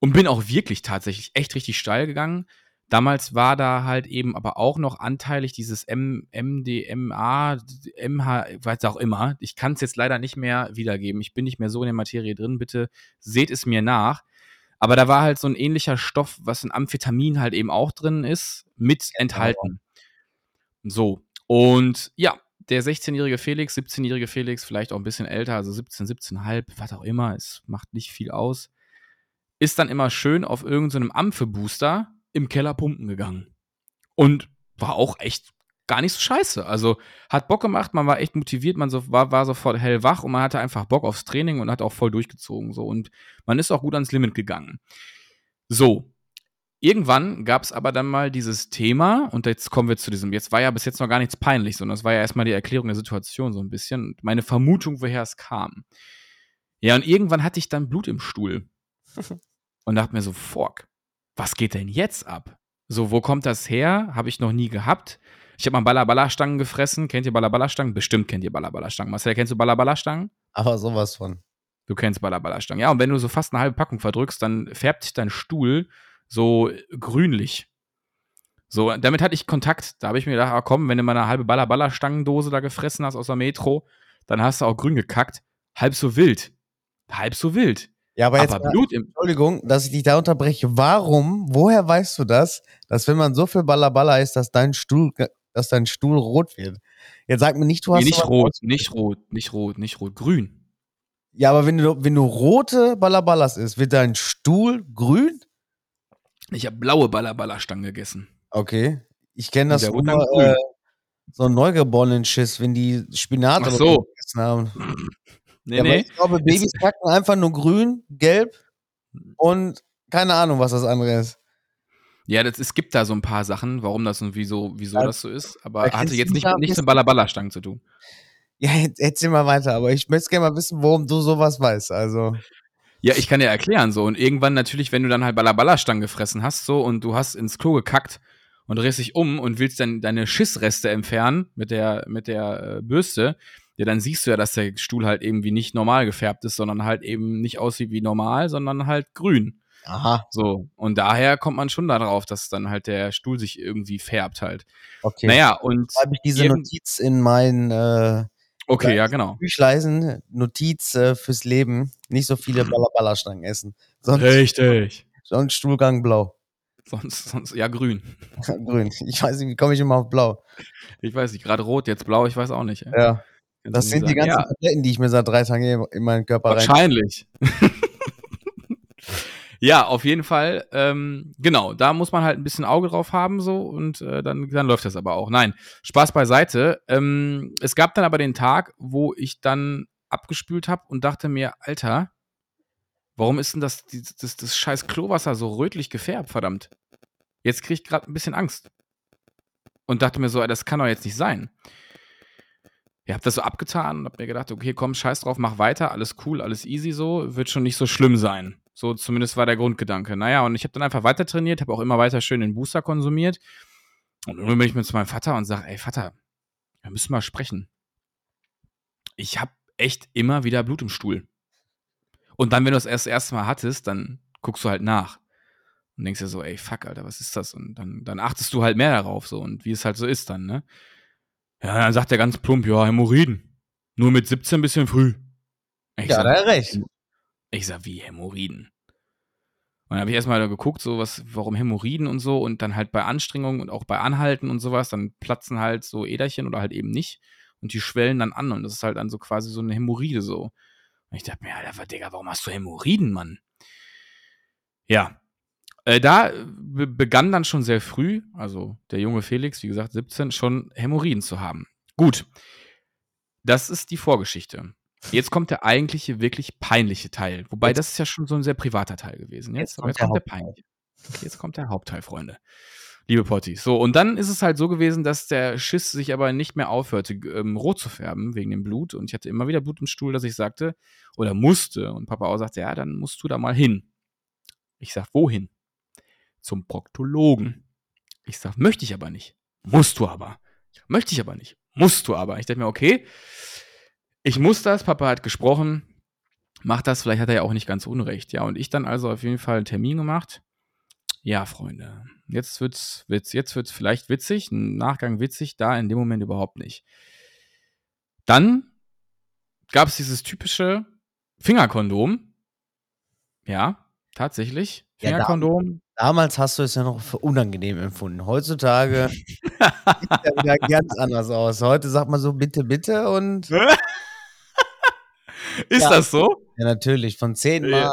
B: und bin auch wirklich tatsächlich echt richtig steil gegangen. Damals war da halt eben aber auch noch anteilig dieses M, MDMA, MH, was auch immer. Ich kann es jetzt leider nicht mehr wiedergeben. Ich bin nicht mehr so in der Materie drin. Bitte seht es mir nach. Aber da war halt so ein ähnlicher Stoff, was in Amphetamin halt eben auch drin ist, mit enthalten. So. Und ja, der 16-jährige Felix, 17-jährige Felix, vielleicht auch ein bisschen älter, also 17, 17,5, was auch immer, es macht nicht viel aus, ist dann immer schön auf irgendeinem so Amphe-Booster im Keller pumpen gegangen. Und war auch echt gar nicht so scheiße. Also hat Bock gemacht, man war echt motiviert, man so, war, war sofort hellwach und man hatte einfach Bock aufs Training und hat auch voll durchgezogen. So. Und man ist auch gut ans Limit gegangen. So, Irgendwann gab es aber dann mal dieses Thema, und jetzt kommen wir zu diesem, jetzt war ja bis jetzt noch gar nichts peinlich, sondern es war ja erstmal die Erklärung der Situation so ein bisschen, und meine Vermutung, woher es kam. Ja, und irgendwann hatte ich dann Blut im Stuhl. und dachte mir so, fuck, was geht denn jetzt ab? So, wo kommt das her? Habe ich noch nie gehabt. Ich habe mal Ballaballa-Stangen gefressen. Kennt ihr Ballaballa-Stangen? Bestimmt kennt ihr Ballaballa-Stangen. Marcel, kennst du Ballaballa-Stangen?
C: Aber sowas von.
B: Du kennst Ballaballa-Stangen. Ja, und wenn du so fast eine halbe Packung verdrückst, dann färbt sich dein Stuhl so grünlich. So, damit hatte ich Kontakt. Da habe ich mir gedacht, ah, komm, wenn du mal eine halbe Ballaballa-Stangendose da gefressen hast aus der Metro, dann hast du auch grün gekackt. Halb so wild. Halb so wild.
C: Ja, aber jetzt,
B: Aber Blut.
C: Entschuldigung, dass ich dich da unterbreche. Warum, woher weißt du das, dass wenn man so viel Ballaballa ist, dass dein Stuhl, dass dein Stuhl rot wird? Jetzt sag mir nicht, du hast
B: Nee, nicht rot, nicht rot, nicht rot, nicht rot, grün.
C: Ja, aber wenn du, wenn du rote Ballaballas isst, wird dein Stuhl grün?
B: Ich habe blaue Ballaballa-Stangen gegessen.
C: Okay. Ich kenne das nur, äh, so einen neugeborenen Schiss, wenn die Spinat
B: Ach so.
C: gegessen haben.
B: Nee,
C: ja,
B: nee.
C: ich glaube, Babys kacken einfach nur grün, gelb und keine Ahnung, was das andere ist.
B: Ja, das, es gibt da so ein paar Sachen, warum das und wieso, wieso
C: Ja,
B: das so ist, aber hatte jetzt nicht, nichts mit Ballaballa-Stangen zu tun.
C: Ja, jetzt erzähl mal weiter, aber ich möchte gerne mal wissen, warum du sowas weißt. Also,
B: Ja, ich kann dir erklären so. Und irgendwann natürlich, wenn du dann halt Ballaballa-Stangen gefressen hast so und du hast ins Klo gekackt und drehst dich um und willst dann deine Schissreste entfernen mit der, mit der äh, Bürste, ja, dann siehst du ja, dass der Stuhl halt irgendwie nicht normal gefärbt ist, sondern halt eben nicht aussieht wie normal, sondern halt grün.
C: aha,
B: So. Und daher kommt man schon darauf, dass dann halt der Stuhl sich irgendwie färbt halt.
C: okay.
B: Naja, und.
C: Schreibe ich diese Notiz in mein äh,
B: Okay, ja, genau.
C: Büchleisen, Notiz äh, fürs Leben. Nicht so viele Ballaballa-Stangen essen. Sonst,
B: Richtig.
C: sonst Stuhlgang blau.
B: Sonst, sonst, ja, grün.
C: Grün. Ich weiß nicht, wie komme ich immer auf blau?
B: Ich weiß nicht, gerade rot, jetzt blau, ich weiß auch nicht. ey.
C: Ja,
B: Kannst
C: das sind die ganzen
B: Ja,
C: Tabletten, die ich mir seit drei Tagen in- in meinen Körper rein.
B: Wahrscheinlich. Ja, auf jeden Fall. Ähm, genau, da muss man halt ein bisschen Auge drauf haben so und äh, dann, dann läuft das aber auch. Nein, Spaß beiseite. Ähm, es gab dann aber den Tag, wo ich dann abgespült habe und dachte mir, Alter, warum ist denn das, das, das scheiß Klowasser so rötlich gefärbt, verdammt? Jetzt krieg ich gerade ein bisschen Angst. Und dachte mir so, das kann doch jetzt nicht sein. Ja, hab das so abgetan und hab mir gedacht, okay, komm, scheiß drauf, mach weiter, alles cool, alles easy so, wird schon nicht so schlimm sein. So zumindest war der Grundgedanke. Naja, und ich habe dann einfach weiter trainiert, habe auch immer weiter schön den Booster konsumiert. Und irgendwann bin ich mit zu meinem Vater und sage, ey Vater, wir müssen mal sprechen. Ich habe echt immer wieder Blut im Stuhl. Und dann, wenn du das erst das erste Mal hattest, dann guckst du halt nach. Und denkst dir so, ey, fuck, Alter, was ist das? Und dann, dann achtest du halt mehr darauf so und wie es halt so ist dann, ne? Ja, dann sagt er ganz plump, ja, Hämorrhoiden. Nur mit 17 bisschen früh. Ich
C: Ja,
B: sag,
C: da hat er recht.
B: Ich sag, wie Hämorrhoiden? Und dann habe ich erstmal geguckt, so was, warum Hämorrhoiden und so und dann halt bei Anstrengung und auch bei Anhalten und sowas, dann platzen halt so Äderchen oder halt eben nicht und die schwellen dann an und das ist halt dann so quasi so eine Hämorrhoide so. Und ich dachte mir, Alter, Digga, warum hast du Hämorrhoiden, Mann? Ja. Äh, da be- begann dann schon sehr früh, also der junge Felix, wie gesagt, 17, schon Hämorrhoiden zu haben. Gut. Das ist die Vorgeschichte. Jetzt kommt der eigentliche, wirklich peinliche Teil. Wobei,
C: Jetzt-
B: das ist ja schon so ein sehr privater Teil gewesen. Jetzt,
C: Jetzt kommt
B: jetzt kommt
C: der
B: der peinliche. Okay, jetzt kommt der Hauptteil, Freunde. Liebe Potti. So, und dann ist es halt so gewesen, dass der Schiss sich aber nicht mehr aufhörte, ähm, rot zu färben wegen dem Blut. Und ich hatte immer wieder Blut im Stuhl, dass ich sagte, oder musste. Und Papa auch sagte, ja, dann musst du da mal hin. Ich sag, wohin? Zum Proktologen. Ich sag, möchte ich aber nicht. Musst du aber. Möchte ich aber nicht. Musst du aber. Ich dachte mir, okay, ich muss das, Papa hat gesprochen, mach das, vielleicht hat er ja auch nicht ganz unrecht. Ja, und ich dann also auf jeden Fall einen Termin gemacht. Ja, Freunde, jetzt wird's, wird's, jetzt wird's vielleicht witzig, im Nachgang witzig, da in dem Moment überhaupt nicht. Dann gab es dieses typische Fingerkondom. Ja, tatsächlich.
C: Ja,
B: Fingerkondom.
C: Damals hast du es ja noch für unangenehm empfunden. Heutzutage sieht ja wieder ganz anders aus. Heute sagt man so bitte, bitte und
B: Ist
C: Ja.
B: das so?
C: ja natürlich von zehnmal
B: Ja.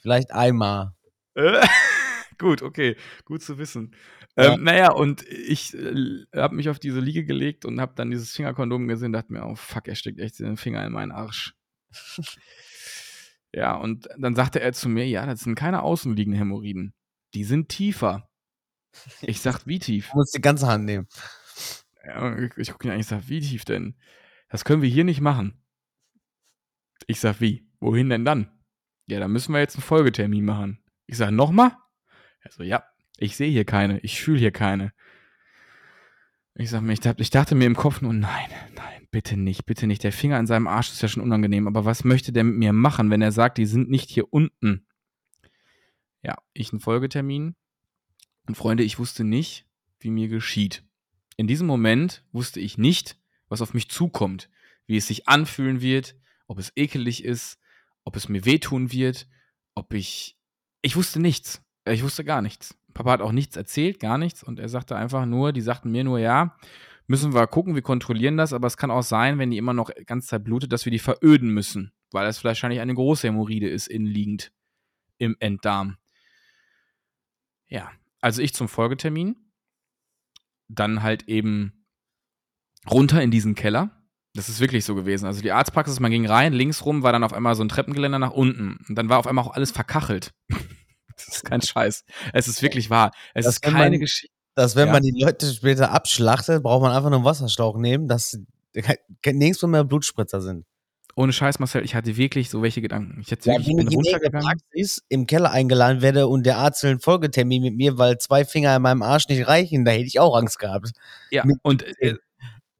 C: vielleicht einmal.
B: Äh, Gut, okay, gut zu wissen.
C: Ja.
B: Ähm, naja, und ich äh, habe mich auf diese Liege gelegt und habe dann dieses Fingerkondom gesehen und dachte mir, oh fuck, er steckt echt den Finger in meinen Arsch. ja, und dann sagte er zu mir, ja, das sind keine außenliegenden Hämorrhoiden. Die sind tiefer. Ich sag, wie tief?
C: Du musst die ganze Hand nehmen.
B: Ja, ich gucke ihn an, ich sag, wie tief denn? Das können wir hier nicht machen. Ich sag, wie? Wohin denn dann? Ja, da müssen wir jetzt einen Folgetermin machen. Ich sag, nochmal? Er so, ja. Ich sehe hier keine, ich fühle hier keine. Ich sag mir, ich, ich dachte mir im Kopf nur, nein, nein, bitte nicht, bitte nicht. Der Finger an seinem Arsch ist ja schon unangenehm, aber was möchte der mit mir machen, wenn er sagt, die sind nicht hier unten? Ja, ich einen Folgetermin. Und Freunde, ich wusste nicht, wie mir geschieht. In diesem Moment wusste ich nicht, was auf mich zukommt, wie es sich anfühlen wird, ob es ekelig ist, ob es mir wehtun wird, ob ich. Ich wusste nichts. Ich wusste gar nichts. Papa hat auch nichts erzählt, gar nichts. Und er sagte einfach nur, die sagten mir nur, ja, müssen wir gucken, wir kontrollieren das, aber es kann auch sein, wenn die immer noch ganz Zeit blutet, dass wir die veröden müssen, weil es wahrscheinlich eine große Hämorrhoide ist, innenliegend im Enddarm. Ja, also ich zum Folgetermin, dann halt eben runter in diesen Keller. Das ist wirklich so gewesen. Also die Arztpraxis, man ging rein, links rum war dann auf einmal so ein Treppengeländer nach unten. Und dann war auf einmal auch alles verkachelt. Das ist kein Scheiß. Es ist wirklich wahr. Es das ist keine Geschichte.
C: Dass, wenn ja. man die Leute später abschlachtet, braucht man einfach nur einen Wasserschlauch nehmen, dass nirgendwo mehr Blutspritzer sind.
B: Ohne Scheiß, Marcel, ich hatte wirklich so welche Gedanken. Ich hätte
C: ja, wirklich, wenn ich bin runtergegangen. Praxis im Keller eingeladen werde und der Arzt will einen Folgetermin mit mir, weil zwei Finger in meinem Arsch nicht reichen, da hätte ich auch Angst gehabt.
B: Ja, und, äh,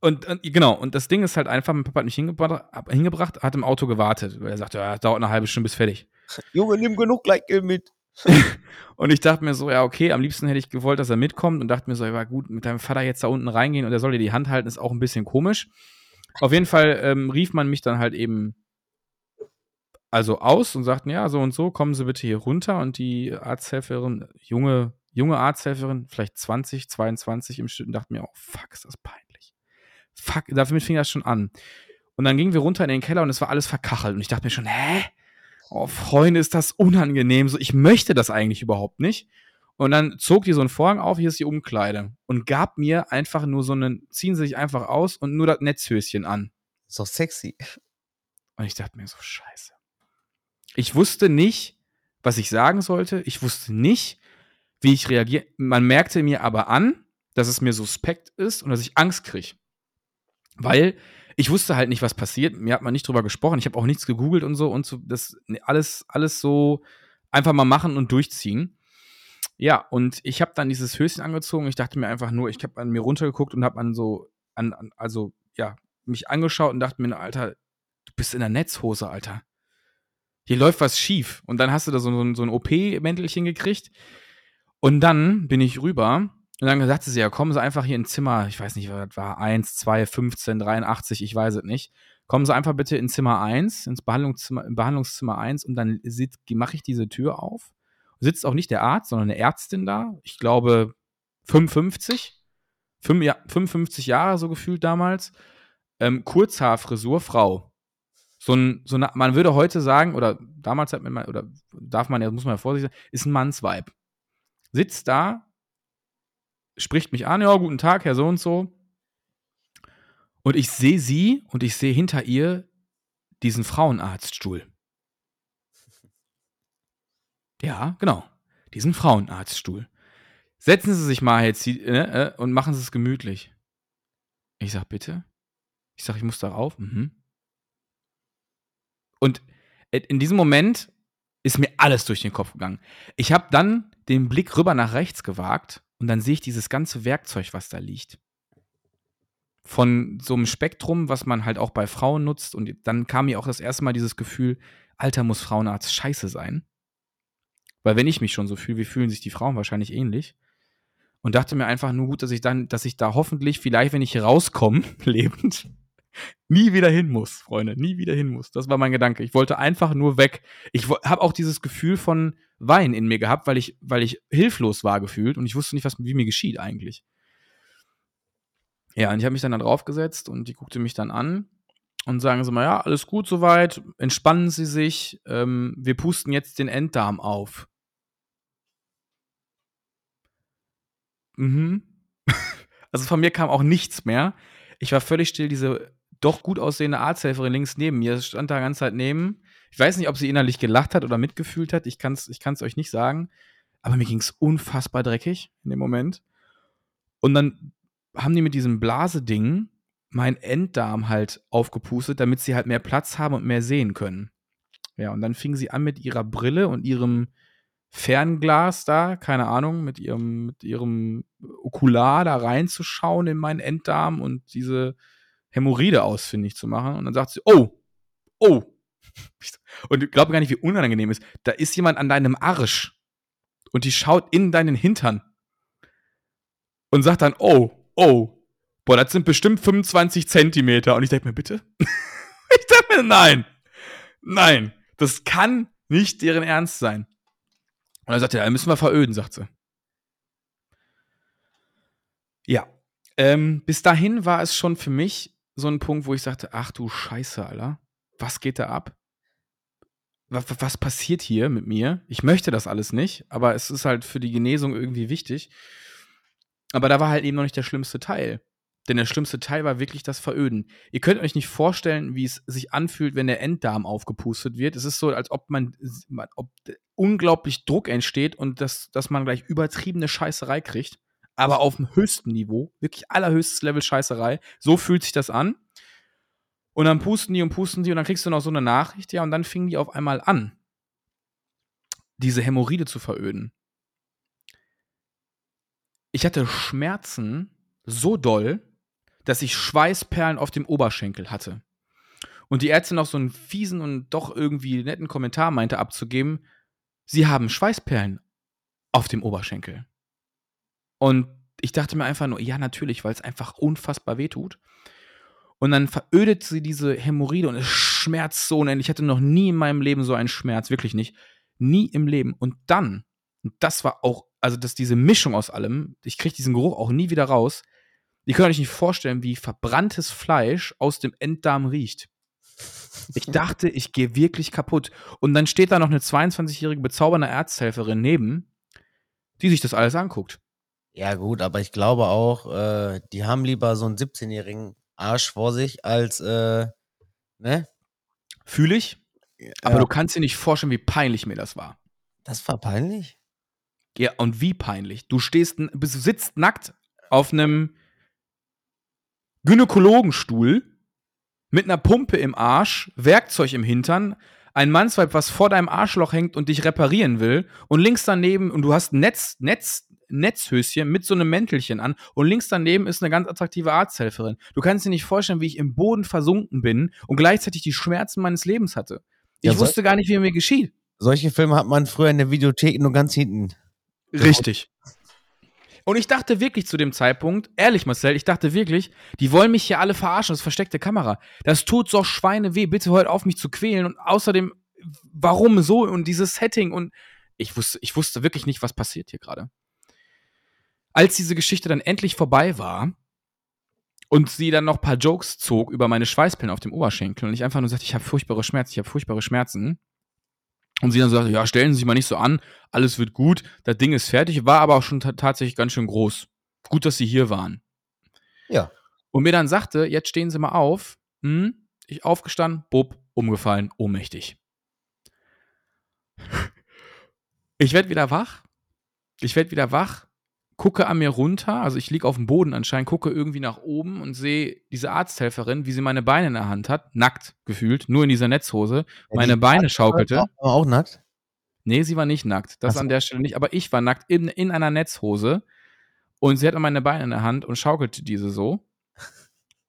B: und, und, genau, und das Ding ist halt einfach, mein Papa hat mich hingebracht, hingebracht hat im Auto gewartet. Weil er sagte, ja, dauert eine halbe Stunde bis fertig.
C: Junge, nimm genug Gleitgel mit.
B: und ich dachte mir so, ja, okay, am liebsten hätte ich gewollt, dass er mitkommt und dachte mir so, ja, gut, mit deinem Vater jetzt da unten reingehen und er soll dir die Hand halten, ist auch ein bisschen komisch. Auf jeden Fall ähm, rief man mich dann halt eben also aus und sagten, ja, so und so, kommen Sie bitte hier runter. Und die Arzthelferin, junge, junge Arzthelferin, vielleicht 20, 22 im Schnitt, dachte mir, oh fuck, ist das peinlich. Fuck, damit fing das schon an. Und dann gingen wir runter in den Keller und es war alles verkachelt. Und ich dachte mir schon, hä? oh Freunde, ist das unangenehm. So, ich möchte das eigentlich überhaupt nicht. Und dann zog die so einen Vorhang auf, hier ist die Umkleide. Und gab mir einfach nur so einen, ziehen sie sich einfach aus und nur das Netzhöschen an.
C: Doch sexy.
B: Und ich dachte mir so, scheiße. Ich wusste nicht, was ich sagen sollte. Ich wusste nicht, wie ich reagiere. Man merkte mir aber an, dass es mir suspekt ist und dass ich Angst kriege. Weil ich wusste halt nicht, was passiert. Mir hat man nicht drüber gesprochen. Ich habe auch nichts gegoogelt und so und so. Das alles, alles so einfach mal machen und durchziehen. Ja, und ich habe dann dieses Höschen angezogen. Ich dachte mir einfach nur, ich habe an mir runtergeguckt und habe an so, an, an, also ja, mich angeschaut und dachte mir, Alter, du bist in der Netzhose, Alter. Hier läuft was schief. Und dann hast du da so, so, so ein OP-Mäntelchen gekriegt. Und dann bin ich rüber und dann sagte sie, ja, kommen Sie einfach hier ins Zimmer, ich weiß nicht, was war 1, 2, 15, 83, ich weiß es nicht. Kommen Sie einfach bitte in Zimmer 1, ins Behandlungszimmer, im Behandlungszimmer 1 und dann mache ich diese Tür auf. Sitzt auch nicht der Arzt, sondern eine Ärztin da. Ich glaube 55. 5, ja, 55 Jahre so gefühlt damals. Ähm, Kurzhaarfrisur, Frau. So ein, so eine, man würde heute sagen, oder damals hat man, oder darf man ja, muss man ja vorsichtig sein, ist ein Mannsweib. Sitzt da, spricht mich an, ja, guten Tag, Herr so und so. Und ich sehe sie und ich sehe hinter ihr diesen Frauenarztstuhl. Ja, genau. Diesen Frauenarztstuhl. Setzen Sie sich mal jetzt äh, äh, und machen Sie es gemütlich. Ich sag, bitte? Ich sag, ich muss darauf. Mhm. Und in diesem Moment ist mir alles durch den Kopf gegangen. Ich habe dann den Blick rüber nach rechts gewagt und dann sehe ich dieses ganze Werkzeug, was da liegt. Von so einem Spektrum, was man halt auch bei Frauen nutzt. Und dann kam mir auch das erste Mal dieses Gefühl, Alter, muss Frauenarzt scheiße sein. Weil wenn ich mich schon so fühle, wie fühlen sich die Frauen wahrscheinlich ähnlich. Und dachte mir einfach nur gut, dass ich dann, dass ich da hoffentlich, vielleicht, wenn ich rauskomme, lebend, nie wieder hin muss, Freunde, nie wieder hin muss. Das war mein Gedanke. Ich wollte einfach nur weg. Ich habe auch dieses Gefühl von Wein in mir gehabt, weil ich, weil ich hilflos war gefühlt und ich wusste nicht, was wie mir geschieht eigentlich. Ja, und ich habe mich dann da draufgesetzt und die guckte mich dann an und sagen sie mal, ja, alles gut soweit, entspannen Sie sich, ähm, wir pusten jetzt den Enddarm auf. Mhm. also von mir kam auch nichts mehr. Ich war völlig still, diese doch gut aussehende Arzthelferin links neben mir stand da ganz Zeit neben. Ich weiß nicht, ob sie innerlich gelacht hat oder mitgefühlt hat. Ich kann es ich kann's euch nicht sagen. Aber mir ging es unfassbar dreckig in dem Moment. Und dann haben die mit diesem Blaseding meinen Enddarm halt aufgepustet, damit sie halt mehr Platz haben und mehr sehen können. Ja, und dann fingen sie an mit ihrer Brille und ihrem Fernglas da, keine Ahnung, mit ihrem, mit ihrem Okular da reinzuschauen in meinen Enddarm und diese Hämorrhoide ausfindig zu machen. Und dann sagt sie, oh, oh. Und ich glaube gar nicht, wie unangenehm ist. Da ist jemand an deinem Arsch und die schaut in deinen Hintern und sagt dann, oh, oh, boah, das sind bestimmt 25 Zentimeter. Und ich denke mir, bitte? ich denke mir, nein, nein, das kann nicht deren Ernst sein. Und dann sagt er, ja, müssen wir veröden, sagt sie. Ja. Ähm, bis dahin war es schon für mich so ein Punkt, wo ich sagte, ach du Scheiße, Alter. Was geht da ab? Was, was passiert hier mit mir? Ich möchte das alles nicht, aber es ist halt für die Genesung irgendwie wichtig. Aber da war halt eben noch nicht der schlimmste Teil. Denn der schlimmste Teil war wirklich das Veröden. Ihr könnt euch nicht vorstellen, wie es sich anfühlt, wenn der Enddarm aufgepustet wird. Es ist so, als ob man, ob unglaublich Druck entsteht und das, dass man gleich übertriebene Scheißerei kriegt. Aber auf dem höchsten Niveau, wirklich allerhöchstes Level Scheißerei. So fühlt sich das an. Und dann pusten die und pusten die und dann kriegst du noch so eine Nachricht, ja, und dann fingen die auf einmal an, diese Hämorrhoide zu veröden. Ich hatte Schmerzen so doll, dass ich Schweißperlen auf dem Oberschenkel hatte. Und die Ärztin noch so einen fiesen und doch irgendwie netten Kommentar meinte abzugeben, sie haben Schweißperlen auf dem Oberschenkel. Und ich dachte mir einfach nur, ja, natürlich, weil es einfach unfassbar wehtut. Und dann verödet sie diese Hämorrhoide und es schmerzt so unendlich. Ich hatte noch nie in meinem Leben so einen Schmerz, wirklich nicht. Nie im Leben. Und dann, und das war auch, also dass diese Mischung aus allem, ich kriege diesen Geruch auch nie wieder raus, Ihr könnt euch nicht vorstellen, wie verbranntes Fleisch aus dem Enddarm riecht. Ich dachte, ich gehe wirklich kaputt. Und dann steht da noch eine 22-jährige bezaubernde Ärzthelferin neben, die sich das alles anguckt.
C: Ja, gut, aber ich glaube auch, äh, die haben lieber so einen 17-jährigen Arsch vor sich als, äh, ne?
B: Fühle ich. Aber du kannst dir nicht vorstellen, wie peinlich mir das war.
C: Das war peinlich?
B: Ja, und wie peinlich. Du stehst, du sitzt nackt auf einem Gynäkologenstuhl mit einer Pumpe im Arsch, Werkzeug im Hintern, ein Mannsweib, was vor deinem Arschloch hängt und dich reparieren will, und links daneben, und du hast Netz, Netz, Netzhöschen mit so einem Mäntelchen an, und links daneben ist eine ganz attraktive Arzthelferin. Du kannst dir nicht vorstellen, wie ich im Boden versunken bin und gleichzeitig die Schmerzen meines Lebens hatte. Ich ja, wusste gar nicht, wie mir geschieht.
C: Solche Filme hat man früher in der Videothek nur ganz hinten.
B: Richtig. Und ich dachte wirklich zu dem Zeitpunkt, ehrlich Marcel, ich dachte wirklich, die wollen mich hier alle verarschen, das ist versteckte Kamera. Das tut so Schweine weh, bitte hört auf mich zu quälen und außerdem, warum so und dieses Setting und ich wusste, ich wusste wirklich nicht, was passiert hier gerade. Als diese Geschichte dann endlich vorbei war und sie dann noch ein paar Jokes zog über meine Schweißpillen auf dem Oberschenkel und ich einfach nur sagte, ich habe furchtbare Schmerzen, ich habe furchtbare Schmerzen, und sie dann sagte, ja, stellen Sie sich mal nicht so an, alles wird gut, das Ding ist fertig, war aber auch schon tatsächlich ganz schön groß. Gut, dass Sie hier waren.
C: Ja.
B: Und mir dann sagte, jetzt stehen Sie mal auf. Hm, ich aufgestanden, bob, umgefallen, ohnmächtig. Ich werde wieder wach. Ich werde wieder wach gucke an mir runter, also ich liege auf dem Boden anscheinend, gucke irgendwie nach oben und sehe diese Arzthelferin, wie sie meine Beine in der Hand hat, nackt gefühlt, nur in dieser Netzhose, ja, meine Beine schaukelte. War
C: auch nackt?
B: Nee, sie war nicht nackt, das so. an der Stelle nicht, aber ich war nackt in, in einer Netzhose und sie hatte meine Beine in der Hand und schaukelte diese so.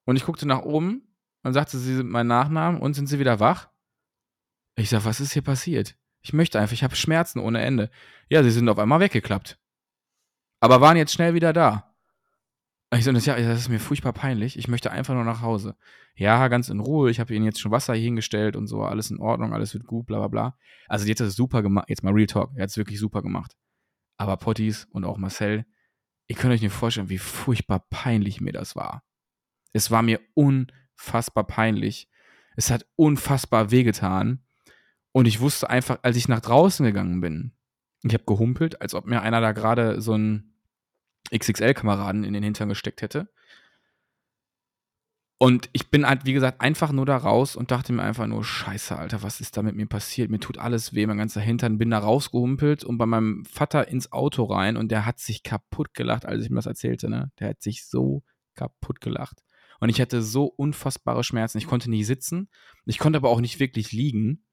B: Und ich guckte nach oben und sagte sie meinen Nachnamen und sind sie wieder wach? Ich sag, was ist hier passiert? Ich möchte einfach, ich habe Schmerzen ohne Ende. Ja, sie sind auf einmal weggeklappt aber waren jetzt schnell wieder da. Ich so, das, ja, das ist mir furchtbar peinlich. Ich möchte einfach nur nach Hause. Ja, ganz in Ruhe. Ich habe ihnen jetzt schon Wasser hingestellt und so. Alles in Ordnung, alles wird gut, bla bla bla. Also, die hat das super gemacht. Jetzt mal Real Talk. Er hat es wirklich super gemacht. Aber Potties und auch Marcel, ihr könnt euch nicht vorstellen, wie furchtbar peinlich mir das war. Es war mir unfassbar peinlich. Es hat unfassbar wehgetan. Und ich wusste einfach, als ich nach draußen gegangen bin, ich habe gehumpelt, als ob mir einer da gerade so ein XXL-Kameraden in den Hintern gesteckt hätte. Und ich bin halt, wie gesagt, einfach nur da raus und dachte mir einfach nur, scheiße, Alter, was ist da mit mir passiert? Mir tut alles weh, mein ganzer Hintern. Bin da rausgehumpelt und bei meinem Vater ins Auto rein und der hat sich kaputt gelacht, als ich ihm das erzählte, ne? Der hat sich so kaputt gelacht. Und ich hatte so unfassbare Schmerzen. Ich konnte nicht sitzen. Ich konnte aber auch nicht wirklich liegen,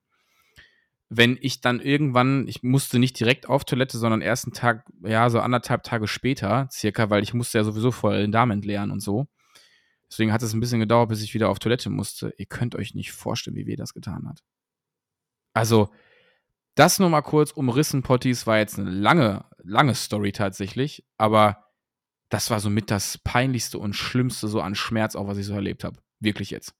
B: wenn ich dann irgendwann, ich musste nicht direkt auf Toilette, sondern erst einen Tag, ja, so anderthalb Tage später, circa, weil ich musste ja sowieso vorher den Darm entleeren und so. Deswegen hat es ein bisschen gedauert, bis ich wieder auf Toilette musste. Ihr könnt euch nicht vorstellen, wie weh das getan hat. Also, das nur mal kurz umrissen, Potties, war jetzt eine lange, lange Story tatsächlich, aber das war somit das peinlichste und schlimmste so an Schmerz, auch was ich so erlebt habe. Wirklich jetzt.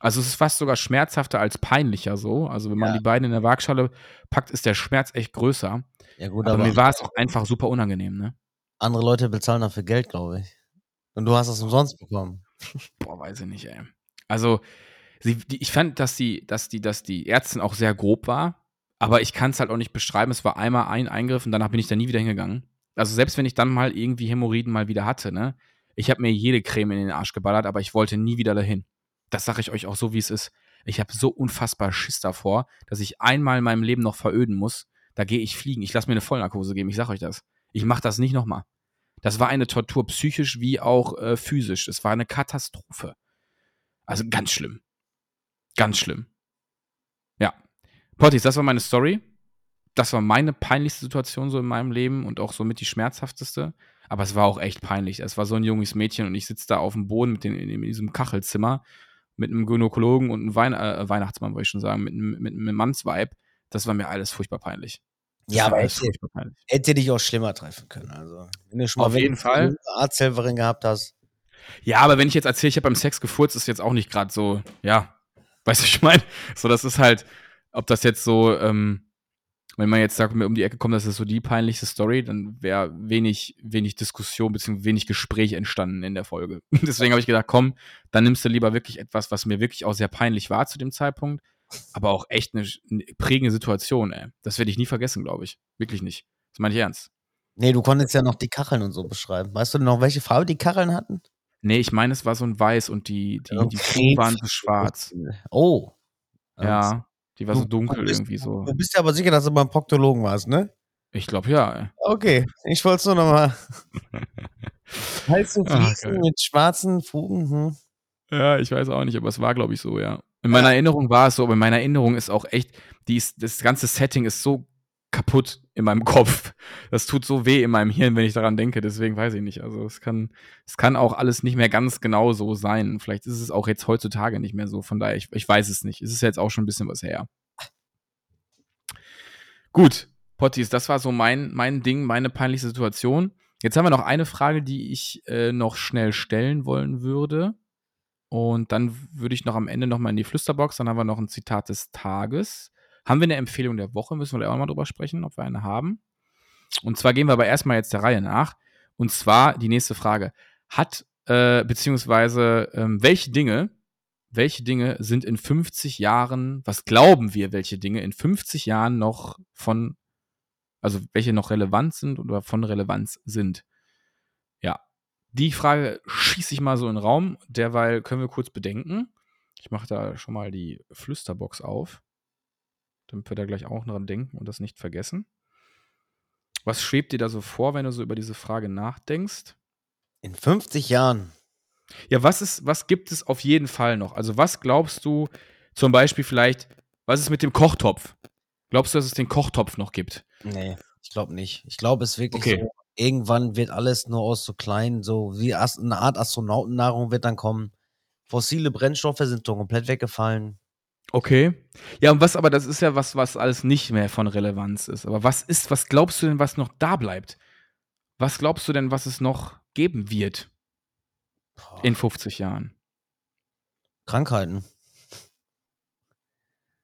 B: Also es ist fast sogar schmerzhafter als peinlicher so. Also wenn man die beiden in der Waagschale packt, ist der Schmerz echt größer.
C: Ja, gut,
B: aber, aber mir war es auch einfach super unangenehm, ne?
C: Andere Leute bezahlen dafür Geld, glaube ich. Und du hast das umsonst bekommen.
B: Boah, weiß ich nicht, ey. Also, sie, die, ich fand, dass die, dass die, dass die Ärztin auch sehr grob war, aber ich kann es halt auch nicht beschreiben. Es war einmal ein Eingriff und danach bin ich da nie wieder hingegangen. Also selbst wenn ich dann mal irgendwie Hämorrhoiden mal wieder hatte, ne? Ich habe mir jede Creme in den Arsch geballert, aber ich wollte nie wieder dahin das sage ich euch auch so, wie es ist. Ich habe so unfassbar Schiss davor, dass ich einmal in meinem Leben noch veröden muss. Da gehe ich fliegen. Ich lasse mir eine Vollnarkose geben. Ich sage euch das. Ich mache das nicht nochmal. Das war eine Tortur, psychisch wie auch äh, physisch. Es war eine Katastrophe. Also ganz schlimm. Ganz schlimm. Ja. Pottis, das war meine Story. Das war meine peinlichste Situation so in meinem Leben und auch somit die schmerzhafteste. Aber es war auch echt peinlich. Es war so ein junges Mädchen und ich sitze da auf dem Boden mit den, in, in diesem Kachelzimmer mit einem Gynäkologen und einem Wein äh, Weihnachtsmann, wollte ich schon sagen, mit einem, mit einem Mannsweib, das war mir alles furchtbar peinlich.
C: Das ja, aber hätte, peinlich. hätte dich auch schlimmer treffen können. Also,
B: wenn du schon mal
C: Auf jeden Fall. eine Arzthelferin gehabt hast.
B: Ja, aber wenn ich jetzt erzähle, ich habe beim Sex gefurzt, ist jetzt auch nicht gerade so, ja, weißt du, ich meine, so, das ist halt, ob das jetzt so, ähm, wenn man jetzt sagt, um die Ecke kommt, das ist so die peinlichste Story, dann wäre wenig, wenig Diskussion bzw. wenig Gespräch entstanden in der Folge. Deswegen habe ich gedacht, komm, dann nimmst du lieber wirklich etwas, was mir wirklich auch sehr peinlich war zu dem Zeitpunkt, aber auch echt eine, eine prägende Situation, ey. Das werde ich nie vergessen, glaube ich. Wirklich nicht. Das meine ich ernst.
C: Nee, du konntest ja noch die Kacheln und so beschreiben. Weißt du noch, welche Farbe die Kacheln hatten?
B: Nee, ich meine, es war so ein Weiß und die, die, die Fugen waren so schwarz.
C: Oh.
B: Ja. Die war so dunkel bist, irgendwie so.
C: Du bist ja aber sicher, dass du beim Proktologen warst, ne?
B: Ich glaube ja. Ey.
C: Okay, ich wollte es nur nochmal. Heiße Fliesen mit schwarzen Fugen. Hm.
B: Ja, ich weiß auch nicht, aber es war, glaube ich, so, ja. In meiner ja. Erinnerung war es so, aber in meiner Erinnerung ist auch echt, die ist, das ganze Setting ist so kaputt in meinem Kopf. Das tut so weh in meinem Hirn, wenn ich daran denke. Deswegen weiß ich nicht. Also es kann, es kann auch alles nicht mehr ganz genau so sein. Vielleicht ist es auch jetzt heutzutage nicht mehr so. Von daher, ich, ich weiß es nicht. Es ist jetzt auch schon ein bisschen was her. Gut, Potties, das war so mein, mein Ding, meine peinliche Situation. Jetzt haben wir noch eine Frage, die ich äh, noch schnell stellen wollen würde. Und dann würde ich noch am Ende noch mal in die Flüsterbox. Dann haben wir noch ein Zitat des Tages. Haben wir eine Empfehlung der Woche? Müssen wir da auch mal drüber sprechen, ob wir eine haben. Und zwar gehen wir aber erstmal jetzt der Reihe nach. Und zwar die nächste Frage. Hat, äh, beziehungsweise, ähm, welche Dinge, welche Dinge sind in 50 Jahren, was glauben wir, welche Dinge in 50 Jahren noch von, also welche noch relevant sind oder von Relevanz sind? Ja. Die Frage schieße ich mal so in den Raum. Derweil können wir kurz bedenken. Ich mache da schon mal die Flüsterbox auf damit wir da gleich auch dran denken und das nicht vergessen. Was schwebt dir da so vor, wenn du so über diese Frage nachdenkst?
C: In 50 Jahren.
B: Ja, was ist, was gibt es auf jeden Fall noch? Also, was glaubst du zum Beispiel vielleicht, was ist mit dem Kochtopf? Glaubst du, dass es den Kochtopf noch gibt?
C: Nee, ich glaube nicht. Ich glaube, es wirklich okay. so, irgendwann wird alles nur aus so kleinen, so wie eine Art Astronautennahrung wird dann kommen. Fossile Brennstoffe sind so komplett weggefallen.
B: Okay. Ja, und was aber, das ist ja was, was alles nicht mehr von Relevanz ist. Aber was ist, was glaubst du denn, was noch da bleibt? Was glaubst du denn, was es noch geben wird in 50 Jahren?
C: Krankheiten.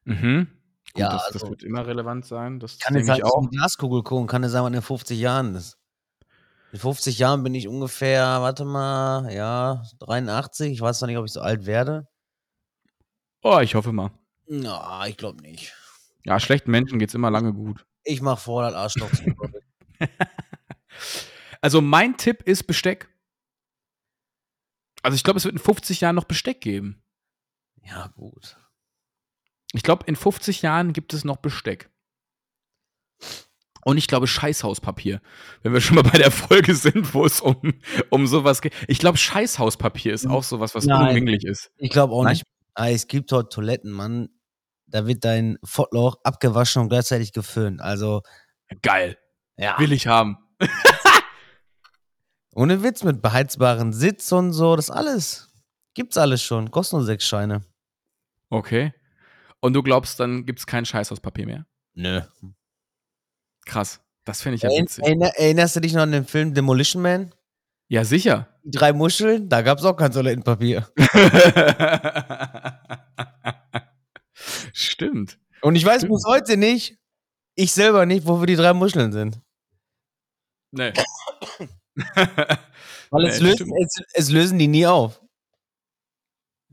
B: Mhm. Gut,
C: ja,
B: das,
C: also,
B: das, wird immer relevant sein. Das
C: kann jetzt halt auch. in die Glaskugel gucken, kann es sein, was in 50 Jahren ist. In 50 Jahren bin ich ungefähr, warte mal, ja, 83. Ich weiß noch nicht, ob ich so alt werde.
B: Oh, ich hoffe mal.
C: Na, ich glaube nicht.
B: Ja, schlechten Menschen geht es immer lange gut.
C: Ich mache vor, das Arschloch
B: Also mein Tipp ist Besteck. Also ich glaube, es wird in 50 Jahren noch Besteck geben.
C: Ja, gut.
B: Ich glaube, in 50 Jahren gibt es noch Besteck. Und ich glaube, Scheißhauspapier. Wenn wir schon mal bei der Folge sind, wo es um, um sowas geht. Ich glaube, Scheißhauspapier ist auch sowas, was Nein, unumgänglich ist.
C: Ich glaube auch Nein? nicht. Ah, es gibt dort Toiletten, Mann. da wird dein Fortloch abgewaschen und gleichzeitig geföhnt. Also,
B: Geil.
C: ja.
B: Will ich haben.
C: Ohne Witz, mit beheizbaren Sitz und so, das alles. Gibt's alles schon. Kostet nur sechs Scheine.
B: Okay. Und du glaubst, dann gibt es kein Scheißhauspapier mehr?
C: Nö.
B: Krass. Das finde ich ja witzig.
C: erinner, erinnerst du dich noch an den Film Demolition Man?
B: Ja, sicher.
C: Die drei Muscheln? Da gab's auch kein Toilettenpapier.
B: Stimmt.
C: Und ich weiß
B: Stimmt.
C: bis heute nicht, ich selber nicht, wofür die drei Muscheln sind.
B: Nee.
C: Weil
B: Nee,
C: es, löst,
B: stimmt.
C: es, es lösen die nie auf.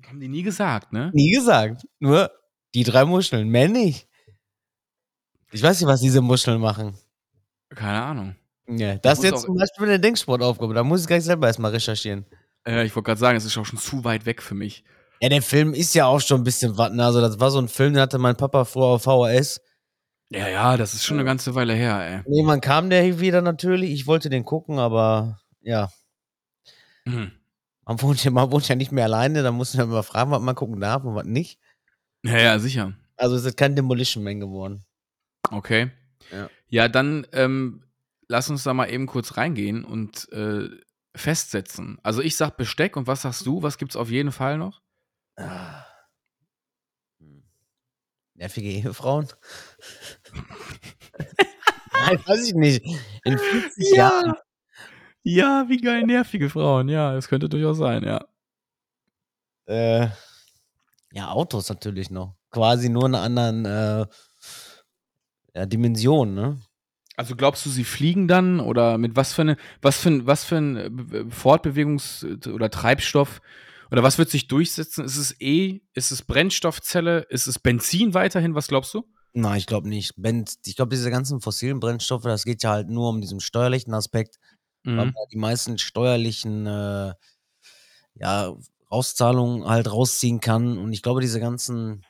B: Haben die nie gesagt, ne?
C: Nie gesagt. Nur die drei Muscheln. Mehr nicht. Ich weiß nicht, was diese Muscheln machen.
B: Keine Ahnung.
C: Ja, das ist jetzt zum Beispiel eine Denksportaufgabe. Da muss ich gleich selber erstmal recherchieren.
B: Äh, ich wollte gerade sagen, es ist auch schon zu weit weg für mich.
C: Ja, der Film ist ja auch schon ein bisschen watten. Also, das war so ein Film, den hatte mein Papa früher auf VHS.
B: Ja, ja, das ist schon eine ganze Weile her, ey.
C: Und irgendwann kam der hier wieder natürlich. Ich wollte den gucken, aber ja,
B: Hm.
C: man wohnt ja, man wohnt ja nicht mehr alleine. Da muss man immer fragen, was man gucken darf und was nicht.
B: Ja, ja, sicher.
C: Also, es ist kein Demolition Man geworden.
B: Okay.
C: Ja.
B: Ja, dann ähm, lass uns da mal eben kurz reingehen und äh, festsetzen. Also ich sag Besteck und was sagst du? Was gibt's auf jeden Fall noch?
C: Ah. Hm. Nervige Ehefrauen? Nein, weiß ich nicht. In 50 Jahren.
B: Ja, wie geil, nervige Frauen. Ja, das könnte durchaus sein, ja.
C: Äh, ja, Autos natürlich noch. Quasi nur in einer anderen äh, ja, Dimension, ne?
B: Also glaubst du, sie fliegen dann oder mit was für eine, was für ein, was für ein äh, Be- Fortbewegungs- oder Treibstoff oder was wird sich durchsetzen? Ist es E? Ist es Brennstoffzelle? Ist es Benzin weiterhin? Was glaubst du?
C: Nein, ich glaube nicht. Ich glaube, diese ganzen fossilen Brennstoffe, das geht ja halt nur um diesen steuerlichen Aspekt, weil man
B: Mhm.
C: die meisten steuerlichen äh, ja, Rauszahlungen halt rausziehen kann. Und ich glaube, diese ganzen,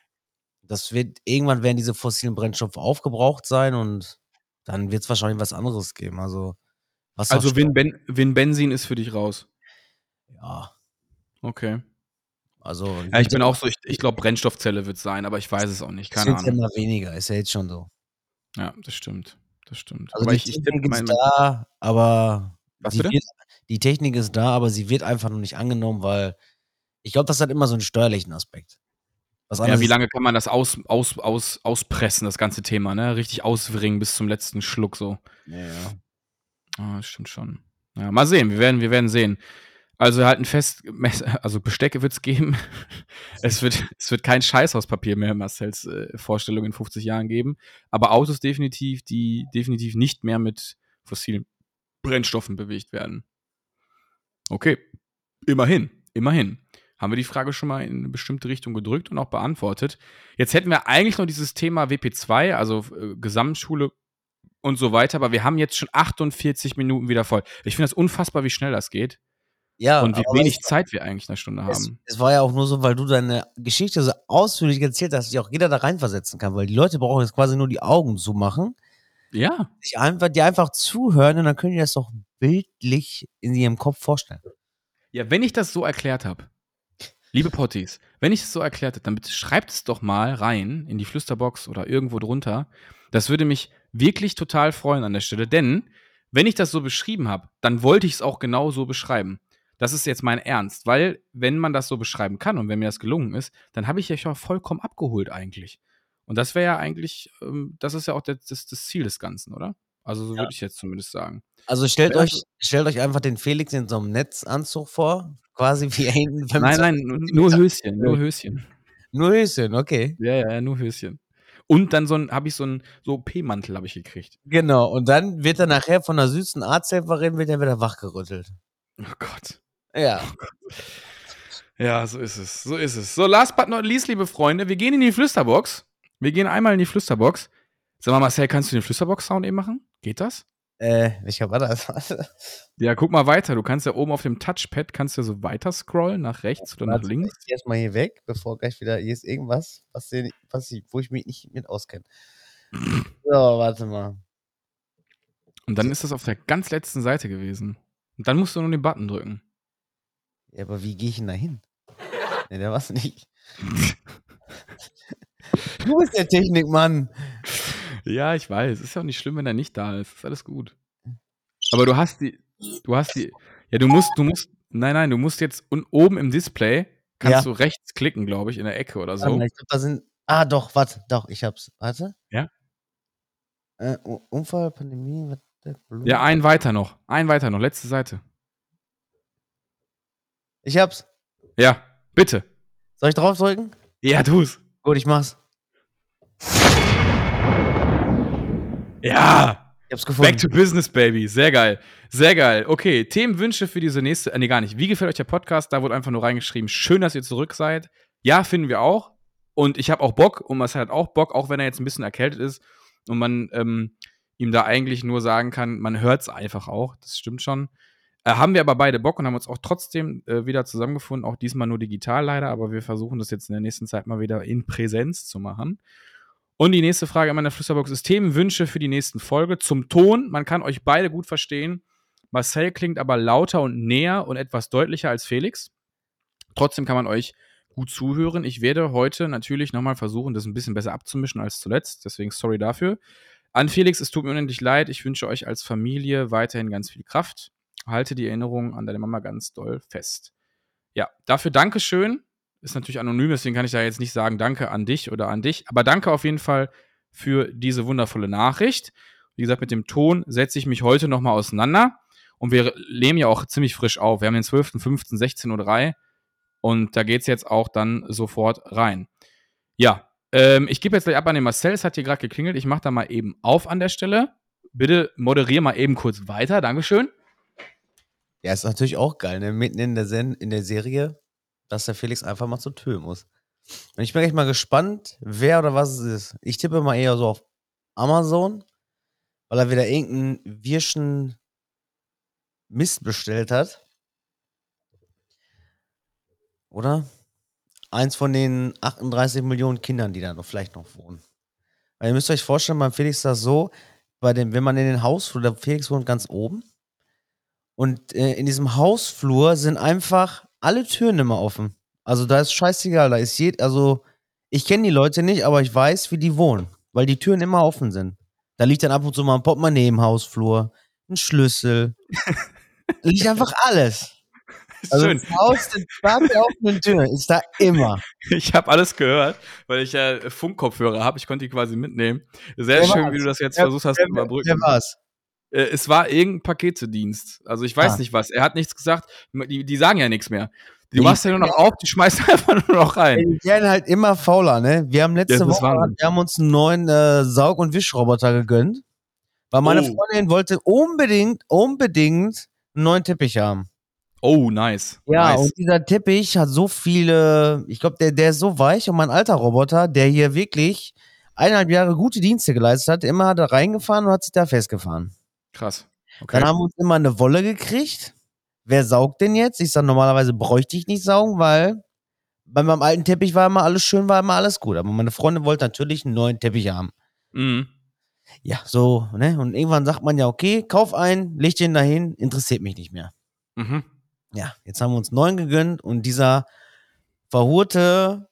C: das wird, irgendwann werden diese fossilen Brennstoffe aufgebraucht sein und dann wird es wahrscheinlich was anderes geben. Also, was
B: Also Win, ben, Win Benzin ist für dich raus.
C: ja,
B: Okay.
C: also.
B: Ja, ich bin auch so, ich, ich glaube Brennstoffzelle wird sein, aber ich weiß es auch nicht.
C: es
B: Keine
C: ja
B: Ahnung.
C: immer weniger, ist ja jetzt schon so.
B: Ja, das stimmt. Das stimmt.
C: Also
B: aber
C: die
B: ich, ich
C: Technik ist da, aber
B: Was bitte?
C: wird, die Technik ist da, aber sie wird einfach noch nicht angenommen, weil ich glaube, das hat immer so einen steuerlichen Aspekt. Was
B: Ja, wie lange kann man das aus, aus, aus, auspressen, das ganze Thema, ne? Richtig auswringen bis zum letzten Schluck so.
C: Ja, ja.
B: Ah, stimmt schon. Ja, mal sehen, wir werden, wir werden sehen. Also wir halten fest, also Bestecke wird es geben. es, wird, es wird kein Scheißhauspapier mehr in Marcells äh, Vorstellung in 50 Jahren geben. Aber Autos definitiv, die definitiv nicht mehr mit fossilen Brennstoffen bewegt werden. Okay, immerhin, immerhin. Haben wir die Frage schon mal in eine bestimmte Richtung gedrückt und auch beantwortet. Jetzt hätten wir eigentlich noch dieses Thema WP2, also äh, Gesamtschule und so weiter, aber wir haben jetzt schon 48 Minuten wieder voll. Ich finde das unfassbar, wie schnell das geht
C: ja
B: und wie wenig
C: es,
B: Zeit wir eigentlich in einer Stunde
C: es,
B: haben.
C: es war ja auch nur so, weil du deine Geschichte so ausführlich erzählt hast, dass sich auch jeder da reinversetzen kann, weil die Leute brauchen jetzt quasi nur die Augen zu machen,
B: Ja,
C: sich einfach, die einfach zuhören und dann können die das doch bildlich in ihrem Kopf vorstellen.
B: ja, wenn ich das so erklärt habe, liebe Potties, wenn ich es so erklärt habe, dann bitte schreibt es doch mal rein in die Flüsterbox oder irgendwo drunter. Das würde mich wirklich total freuen an der Stelle, denn wenn ich das so beschrieben habe, dann wollte ich es auch genau so beschreiben. Das ist jetzt mein Ernst, weil wenn man das so beschreiben kann und wenn mir das gelungen ist, dann habe ich euch ja vollkommen abgeholt eigentlich. Und das wäre ja eigentlich, ähm, das ist ja auch das, das Ziel des Ganzen, oder? Also so
C: Ja.
B: würde ich jetzt zumindest sagen.
C: Also stellt euch, stellt euch einfach den Felix in so einem Netzanzug vor, quasi wie hinten
B: Nein, nein, nur, Höschen, nur Höschen.
C: Nur Höschen, okay.
B: Ja, ja, nur Höschen. Und dann so ein, habe ich so einen so P-Mantel habe ich gekriegt.
C: Genau, und dann wird er nachher von einer süßen Arzthelferin wird er wieder wachgerüttelt.
B: Oh Gott.
C: Ja.
B: Ja, so ist es. So ist es. So, last but not least, liebe Freunde, wir gehen in die Flüsterbox. Wir gehen einmal in die Flüsterbox. Sag mal, Marcel, kannst du den Flüsterbox-Sound eben machen? Geht das?
C: Äh, welcher war das?
B: Ja, guck mal weiter. Du kannst ja oben auf dem Touchpad, kannst du so weiter scrollen, nach rechts oder nach links.
C: Ich erstmal hier weg, bevor gleich wieder hier ist irgendwas, was, nicht- was ich, wo ich mich nicht mit auskenne. So, warte mal.
B: Und dann ist das auf der ganz letzten Seite gewesen. Und dann musst du nur den Button drücken.
C: Ja, aber wie gehe ich denn da hin? Ne, der war's nicht. Du bist der Technikmann.
B: Ja, ich weiß. Ist ja auch nicht schlimm, wenn er nicht da ist. Ist alles gut. Aber du hast die, du hast die, ja, du musst, du musst, nein, nein, du musst jetzt un, oben im Display, kannst
C: Ja.
B: du rechts klicken, glaube ich, in der Ecke oder so.
C: Mal, Ich glaube, da sind. Ah, doch, warte, doch, ich hab's. Warte.
B: Ja?
C: Äh, Unfall, Pandemie, warte, Blut.
B: Ja, ein weiter noch. Ein weiter noch. Letzte Seite.
C: Ich hab's.
B: Ja, bitte.
C: Soll ich draufdrücken?
B: Ja, tu's.
C: Gut, ich mach's.
B: Ja.
C: Ich hab's gefunden.
B: Back to business, baby. Sehr geil. Sehr geil. Okay, Themenwünsche für diese nächste. Äh, nee, gar nicht. Wie gefällt euch der Podcast? Da wurde einfach nur reingeschrieben. Schön, dass ihr zurück seid. Ja, finden wir auch. Und ich habe auch Bock. Und Marcel hat auch Bock, auch wenn er jetzt ein bisschen erkältet ist. Und man ähm, ihm da eigentlich nur sagen kann, man hört es einfach auch. Das stimmt schon. Äh, haben wir aber beide Bock und haben uns auch trotzdem äh, wieder zusammengefunden. Auch diesmal nur digital leider. Aber wir versuchen das jetzt in der nächsten Zeit mal wieder in Präsenz zu machen. Und die nächste Frage in meiner Flüsterbox ist Themenwünsche für die nächsten Folge. Zum Ton, man kann euch beide gut verstehen. Marcel klingt aber lauter und näher und etwas deutlicher als Felix. Trotzdem kann man euch gut zuhören. Ich werde heute natürlich nochmal versuchen, das ein bisschen besser abzumischen als zuletzt. Deswegen sorry dafür. An Felix, es tut mir unendlich leid. Ich wünsche euch als Familie weiterhin ganz viel Kraft. Halte die Erinnerung an deine Mama ganz doll fest. Ja, dafür Dankeschön ist natürlich anonym, deswegen kann ich da jetzt nicht sagen, danke an dich oder an dich. Aber danke auf jeden Fall für diese wundervolle Nachricht. Wie gesagt, mit dem Ton setze ich mich heute nochmal auseinander. Und wir nehmen ja auch ziemlich frisch auf. Wir haben den 12.05. 16.03 Uhr. Und da geht es jetzt auch dann sofort rein. Ja, ähm, ich gebe jetzt gleich ab an den Marcel. Es hat hier gerade geklingelt. Ich mache da mal eben auf an der Stelle. Bitte moderier mal eben kurz weiter. Dankeschön.
C: Ja, ist natürlich auch geil, ne? Mitten in der, Sen in der Serie, dass der Felix einfach mal zur Tür muss. Und ich bin echt mal gespannt, wer oder was es ist. Ich tippe mal eher so auf Amazon, weil er wieder irgendeinen wirschen Mist bestellt hat. Oder? Eins von den 38 Millionen Kindern, die da noch vielleicht noch wohnen. Weil ihr müsst euch vorstellen, beim Felix ist das so, bei dem, wenn man in den Hausflur, der Felix wohnt ganz oben. Und äh, in diesem Hausflur sind einfach alle Türen immer offen. Also da ist scheißegal, da ist jed, also ich kenne die Leute nicht, aber ich weiß, wie die wohnen, weil die Türen immer offen sind. Da liegt dann ab und zu mal ein Portemonnaie im Hausflur, ein Schlüssel. liegt einfach alles. Also
B: Schön.
C: das Haus der offenen Tür ist da immer.
B: Ich habe alles gehört, weil ich ja Funkkopfhörer habe. Ich konnte die quasi mitnehmen. Sehr
C: Wer
B: schön,
C: war's?
B: wie du das jetzt
C: Wer-
B: versucht hast zu überbrücken.
C: wer war's?
B: Äh, es war irgendein Paketedienst. Also ich weiß
C: Ah.
B: nicht was. Er hat nichts gesagt. Die, die sagen ja nichts mehr. Du
C: Die-
B: machst ja nur noch auf, die schmeißen einfach nur noch rein.
C: Die werden halt immer fauler, ne? Wir haben letzte Woche,
B: Wahnsinn.
C: wir haben uns einen neuen äh, Saug- und Wischroboter gegönnt. Weil meine
B: Oh.
C: Freundin wollte unbedingt, unbedingt einen neuen Teppich haben.
B: Oh, nice.
C: Ja,
B: nice.
C: und dieser Teppich hat so viele, ich glaube, der, der ist so weich und mein alter Roboter, der hier wirklich eineinhalb Jahre gute Dienste geleistet hat, immer hat er reingefahren und hat sich da festgefahren.
B: Krass. Okay.
C: Dann haben wir uns immer eine Wolle gekriegt. Wer saugt denn jetzt? Ich sage, normalerweise bräuchte ich nicht saugen, weil bei meinem alten Teppich war immer alles schön, war immer alles gut. Aber meine Freundin wollte natürlich einen neuen Teppich haben.
B: Mhm.
C: Ja, so, ne? Und irgendwann sagt man ja, okay, kauf einen, leg den dahin, interessiert mich nicht mehr.
B: Mhm.
C: Ja, jetzt haben wir uns neuen gegönnt und dieser verhurte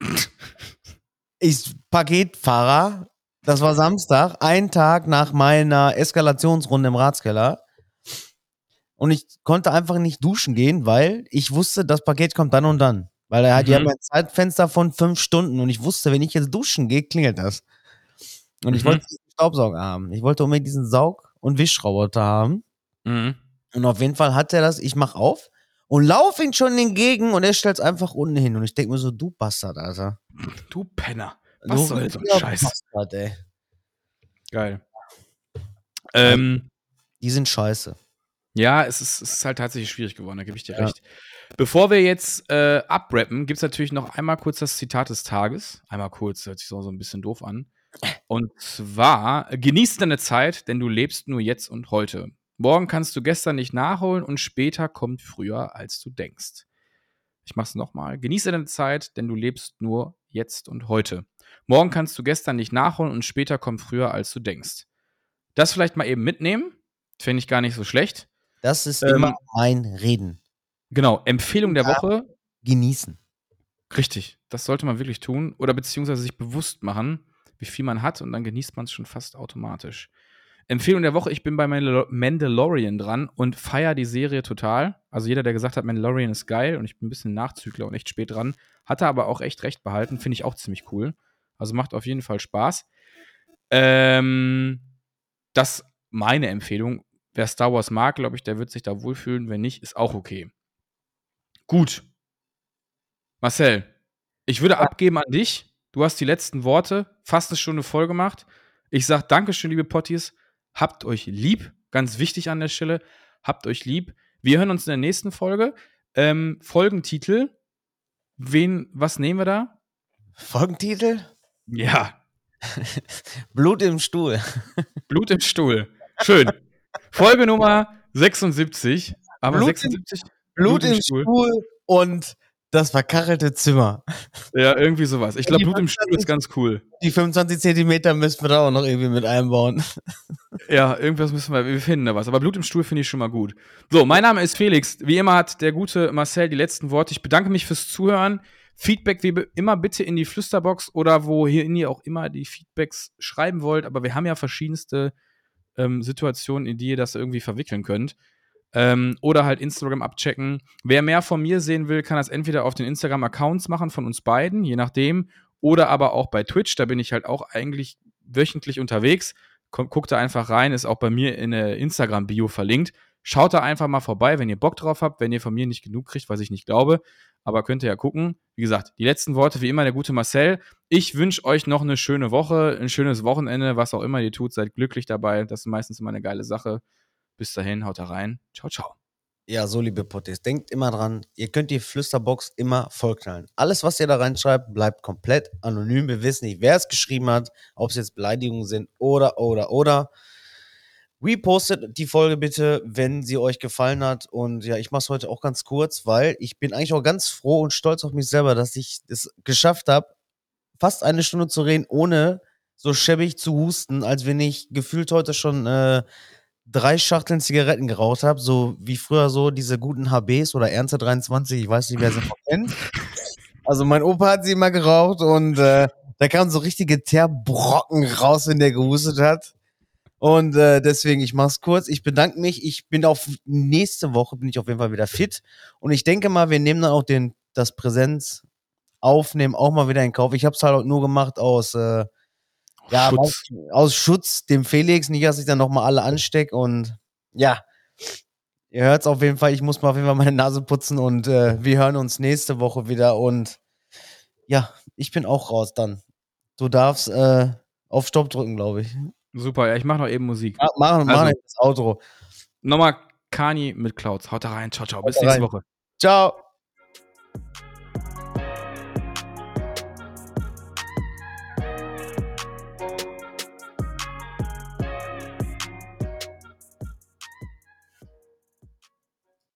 C: ist Paketfahrer, das war Samstag, ein Tag nach meiner Eskalationsrunde im Ratskeller. Und ich konnte einfach nicht duschen gehen, weil ich wusste, das Paket kommt dann und dann. Weil er hat
B: Mhm.
C: ja ein Zeitfenster von fünf Stunden und ich wusste, wenn ich jetzt duschen gehe, klingelt das. Und ich
B: Mhm.
C: wollte diesen Staubsauger haben. Ich wollte unbedingt diesen Saug- und Wischroboter haben.
B: Mhm.
C: Und auf jeden Fall hat er das, ich mach auf und lauf ihn schon entgegen und er stellt es einfach unten hin. Und ich denke mir so, du Bastard, Alter.
B: Du Penner. Was soll so ein Scheiß?
C: Bastard, ey.
B: Geil. Ähm,
C: Die sind scheiße.
B: Ja, es ist, es ist halt tatsächlich schwierig geworden, da gebe ich dir
C: Ja.
B: recht. Bevor wir jetzt äh, abrappen, gibt es natürlich noch einmal kurz das Zitat des Tages. Einmal kurz, hört sich so, so ein bisschen doof an. Und zwar, genieß deine Zeit, denn du lebst nur jetzt und heute. Morgen kannst du gestern nicht nachholen und später kommt früher, als du denkst. Ich mach's nochmal. Genieße deine Zeit, denn du lebst nur jetzt und heute. Morgen kannst du gestern nicht nachholen und später kommt früher, als du denkst. Das vielleicht mal eben mitnehmen. Finde ich gar nicht so schlecht.
C: Das ist
B: Ähm,
C: immer mein Reden.
B: Genau, Empfehlung der. Woche.
C: Genießen.
B: Richtig, das sollte man wirklich tun oder beziehungsweise sich bewusst machen, wie viel man hat und dann genießt man es schon fast automatisch. Empfehlung der Woche, ich bin bei Mandalorian dran und feiere die Serie total. Also jeder, der gesagt hat, Mandalorian ist geil und ich bin ein bisschen Nachzügler und echt spät dran, hatte aber auch echt recht behalten, finde ich auch ziemlich cool. Also macht auf jeden Fall Spaß. Ähm, das meine Empfehlung. Wer Star Wars mag, glaube ich, der wird sich da wohlfühlen. Wenn nicht, ist auch okay. Gut. Marcel, ich würde abgeben an dich. Du hast die letzten Worte, fast eine Stunde voll gemacht. Ich sage Dankeschön, liebe Potties. Habt euch lieb. Ganz wichtig an der Stelle. Habt euch lieb. Wir hören uns in der nächsten Folge. Ähm, Folgentitel. Wen, was nehmen wir da?
C: Folgentitel?
B: Ja.
C: Blut im Stuhl.
B: Blut im Stuhl. Schön. Folge Nummer 76. Aber
C: Blut
B: 76.
C: Blut, im Stuhl. Stuhl und das verkachelte Zimmer.
B: Ja, irgendwie sowas. Ich glaube, Blut im Stuhl ist ganz cool.
C: Die 25 Zentimeter müssen wir da auch noch irgendwie mit einbauen.
B: Ja, irgendwas müssen wir, wir finden da was. Aber Blut im Stuhl finde ich schon mal gut. So, mein Name ist Felix. Wie immer hat der gute Marcel die letzten Worte. Ich bedanke mich fürs Zuhören. Feedback wie immer bitte in die Flüsterbox oder wohin ihr auch immer die Feedbacks schreiben wollt. Aber wir haben ja verschiedenste ähm, Situationen, in die ihr das irgendwie verwickeln könnt. Ähm, oder halt Instagram abchecken. Wer mehr von mir sehen will, kann das entweder auf den Instagram-Accounts machen von uns beiden, je nachdem, oder aber auch bei Twitch. Da bin ich halt auch eigentlich wöchentlich unterwegs. Guckt da einfach rein, ist auch bei mir in der Instagram-Bio verlinkt. Schaut da einfach mal vorbei, wenn ihr Bock drauf habt, wenn ihr von mir nicht genug kriegt, was ich nicht glaube. Aber könnt ihr ja gucken. Wie gesagt, die letzten Worte wie immer der gute Marcel. Ich wünsche euch noch eine schöne Woche, ein schönes Wochenende, was auch immer ihr tut. Seid glücklich dabei. Das ist meistens immer eine geile Sache. Bis dahin, haut da rein. Ciao, ciao.
C: Ja, so liebe Potties, denkt immer dran, ihr könnt die Flüsterbox immer vollknallen. Alles, was ihr da reinschreibt, bleibt komplett anonym. Wir wissen nicht, wer es geschrieben hat, ob es jetzt Beleidigungen sind oder, oder, oder. Repostet die Folge bitte, wenn sie euch gefallen hat. Und ja, ich mache es heute auch ganz kurz, weil ich bin eigentlich auch ganz froh und stolz auf mich selber, dass ich es geschafft habe, fast eine Stunde zu reden, ohne so schäbig zu husten, als wenn ich gefühlt heute schon äh, drei Schachteln Zigaretten geraucht habe, so wie früher so diese guten HBs oder Ernste 23, ich weiß nicht, wer sie noch kennt. Also mein Opa hat sie immer geraucht und äh, da kamen so richtige Teerbrocken raus, wenn der gehustet hat. Und äh, deswegen, ich mach's kurz. Ich bedanke mich. Ich bin auf nächste Woche bin ich auf jeden Fall wieder fit. Und ich denke mal, wir nehmen dann auch den, das Präsenz aufnehmen auch mal wieder in Kauf. Ich habe es halt nur gemacht aus äh, ja,
B: Schutz.
C: aus Schutz dem Felix, nicht, dass ich dann nochmal alle anstecke und ja, ihr hört es auf jeden Fall, ich muss mal auf jeden Fall meine Nase putzen und äh, wir hören uns nächste Woche wieder und ja, ich bin auch raus dann. Du darfst äh, auf Stopp drücken, glaube ich.
B: Super, ja, ich mache noch eben Musik.
C: Ja, machen mach
B: Also.
C: das Outro.
B: Nochmal Kani mit Clouds. Haut da rein. Ciao, ciao. Bis nächste. Woche.
C: Ciao.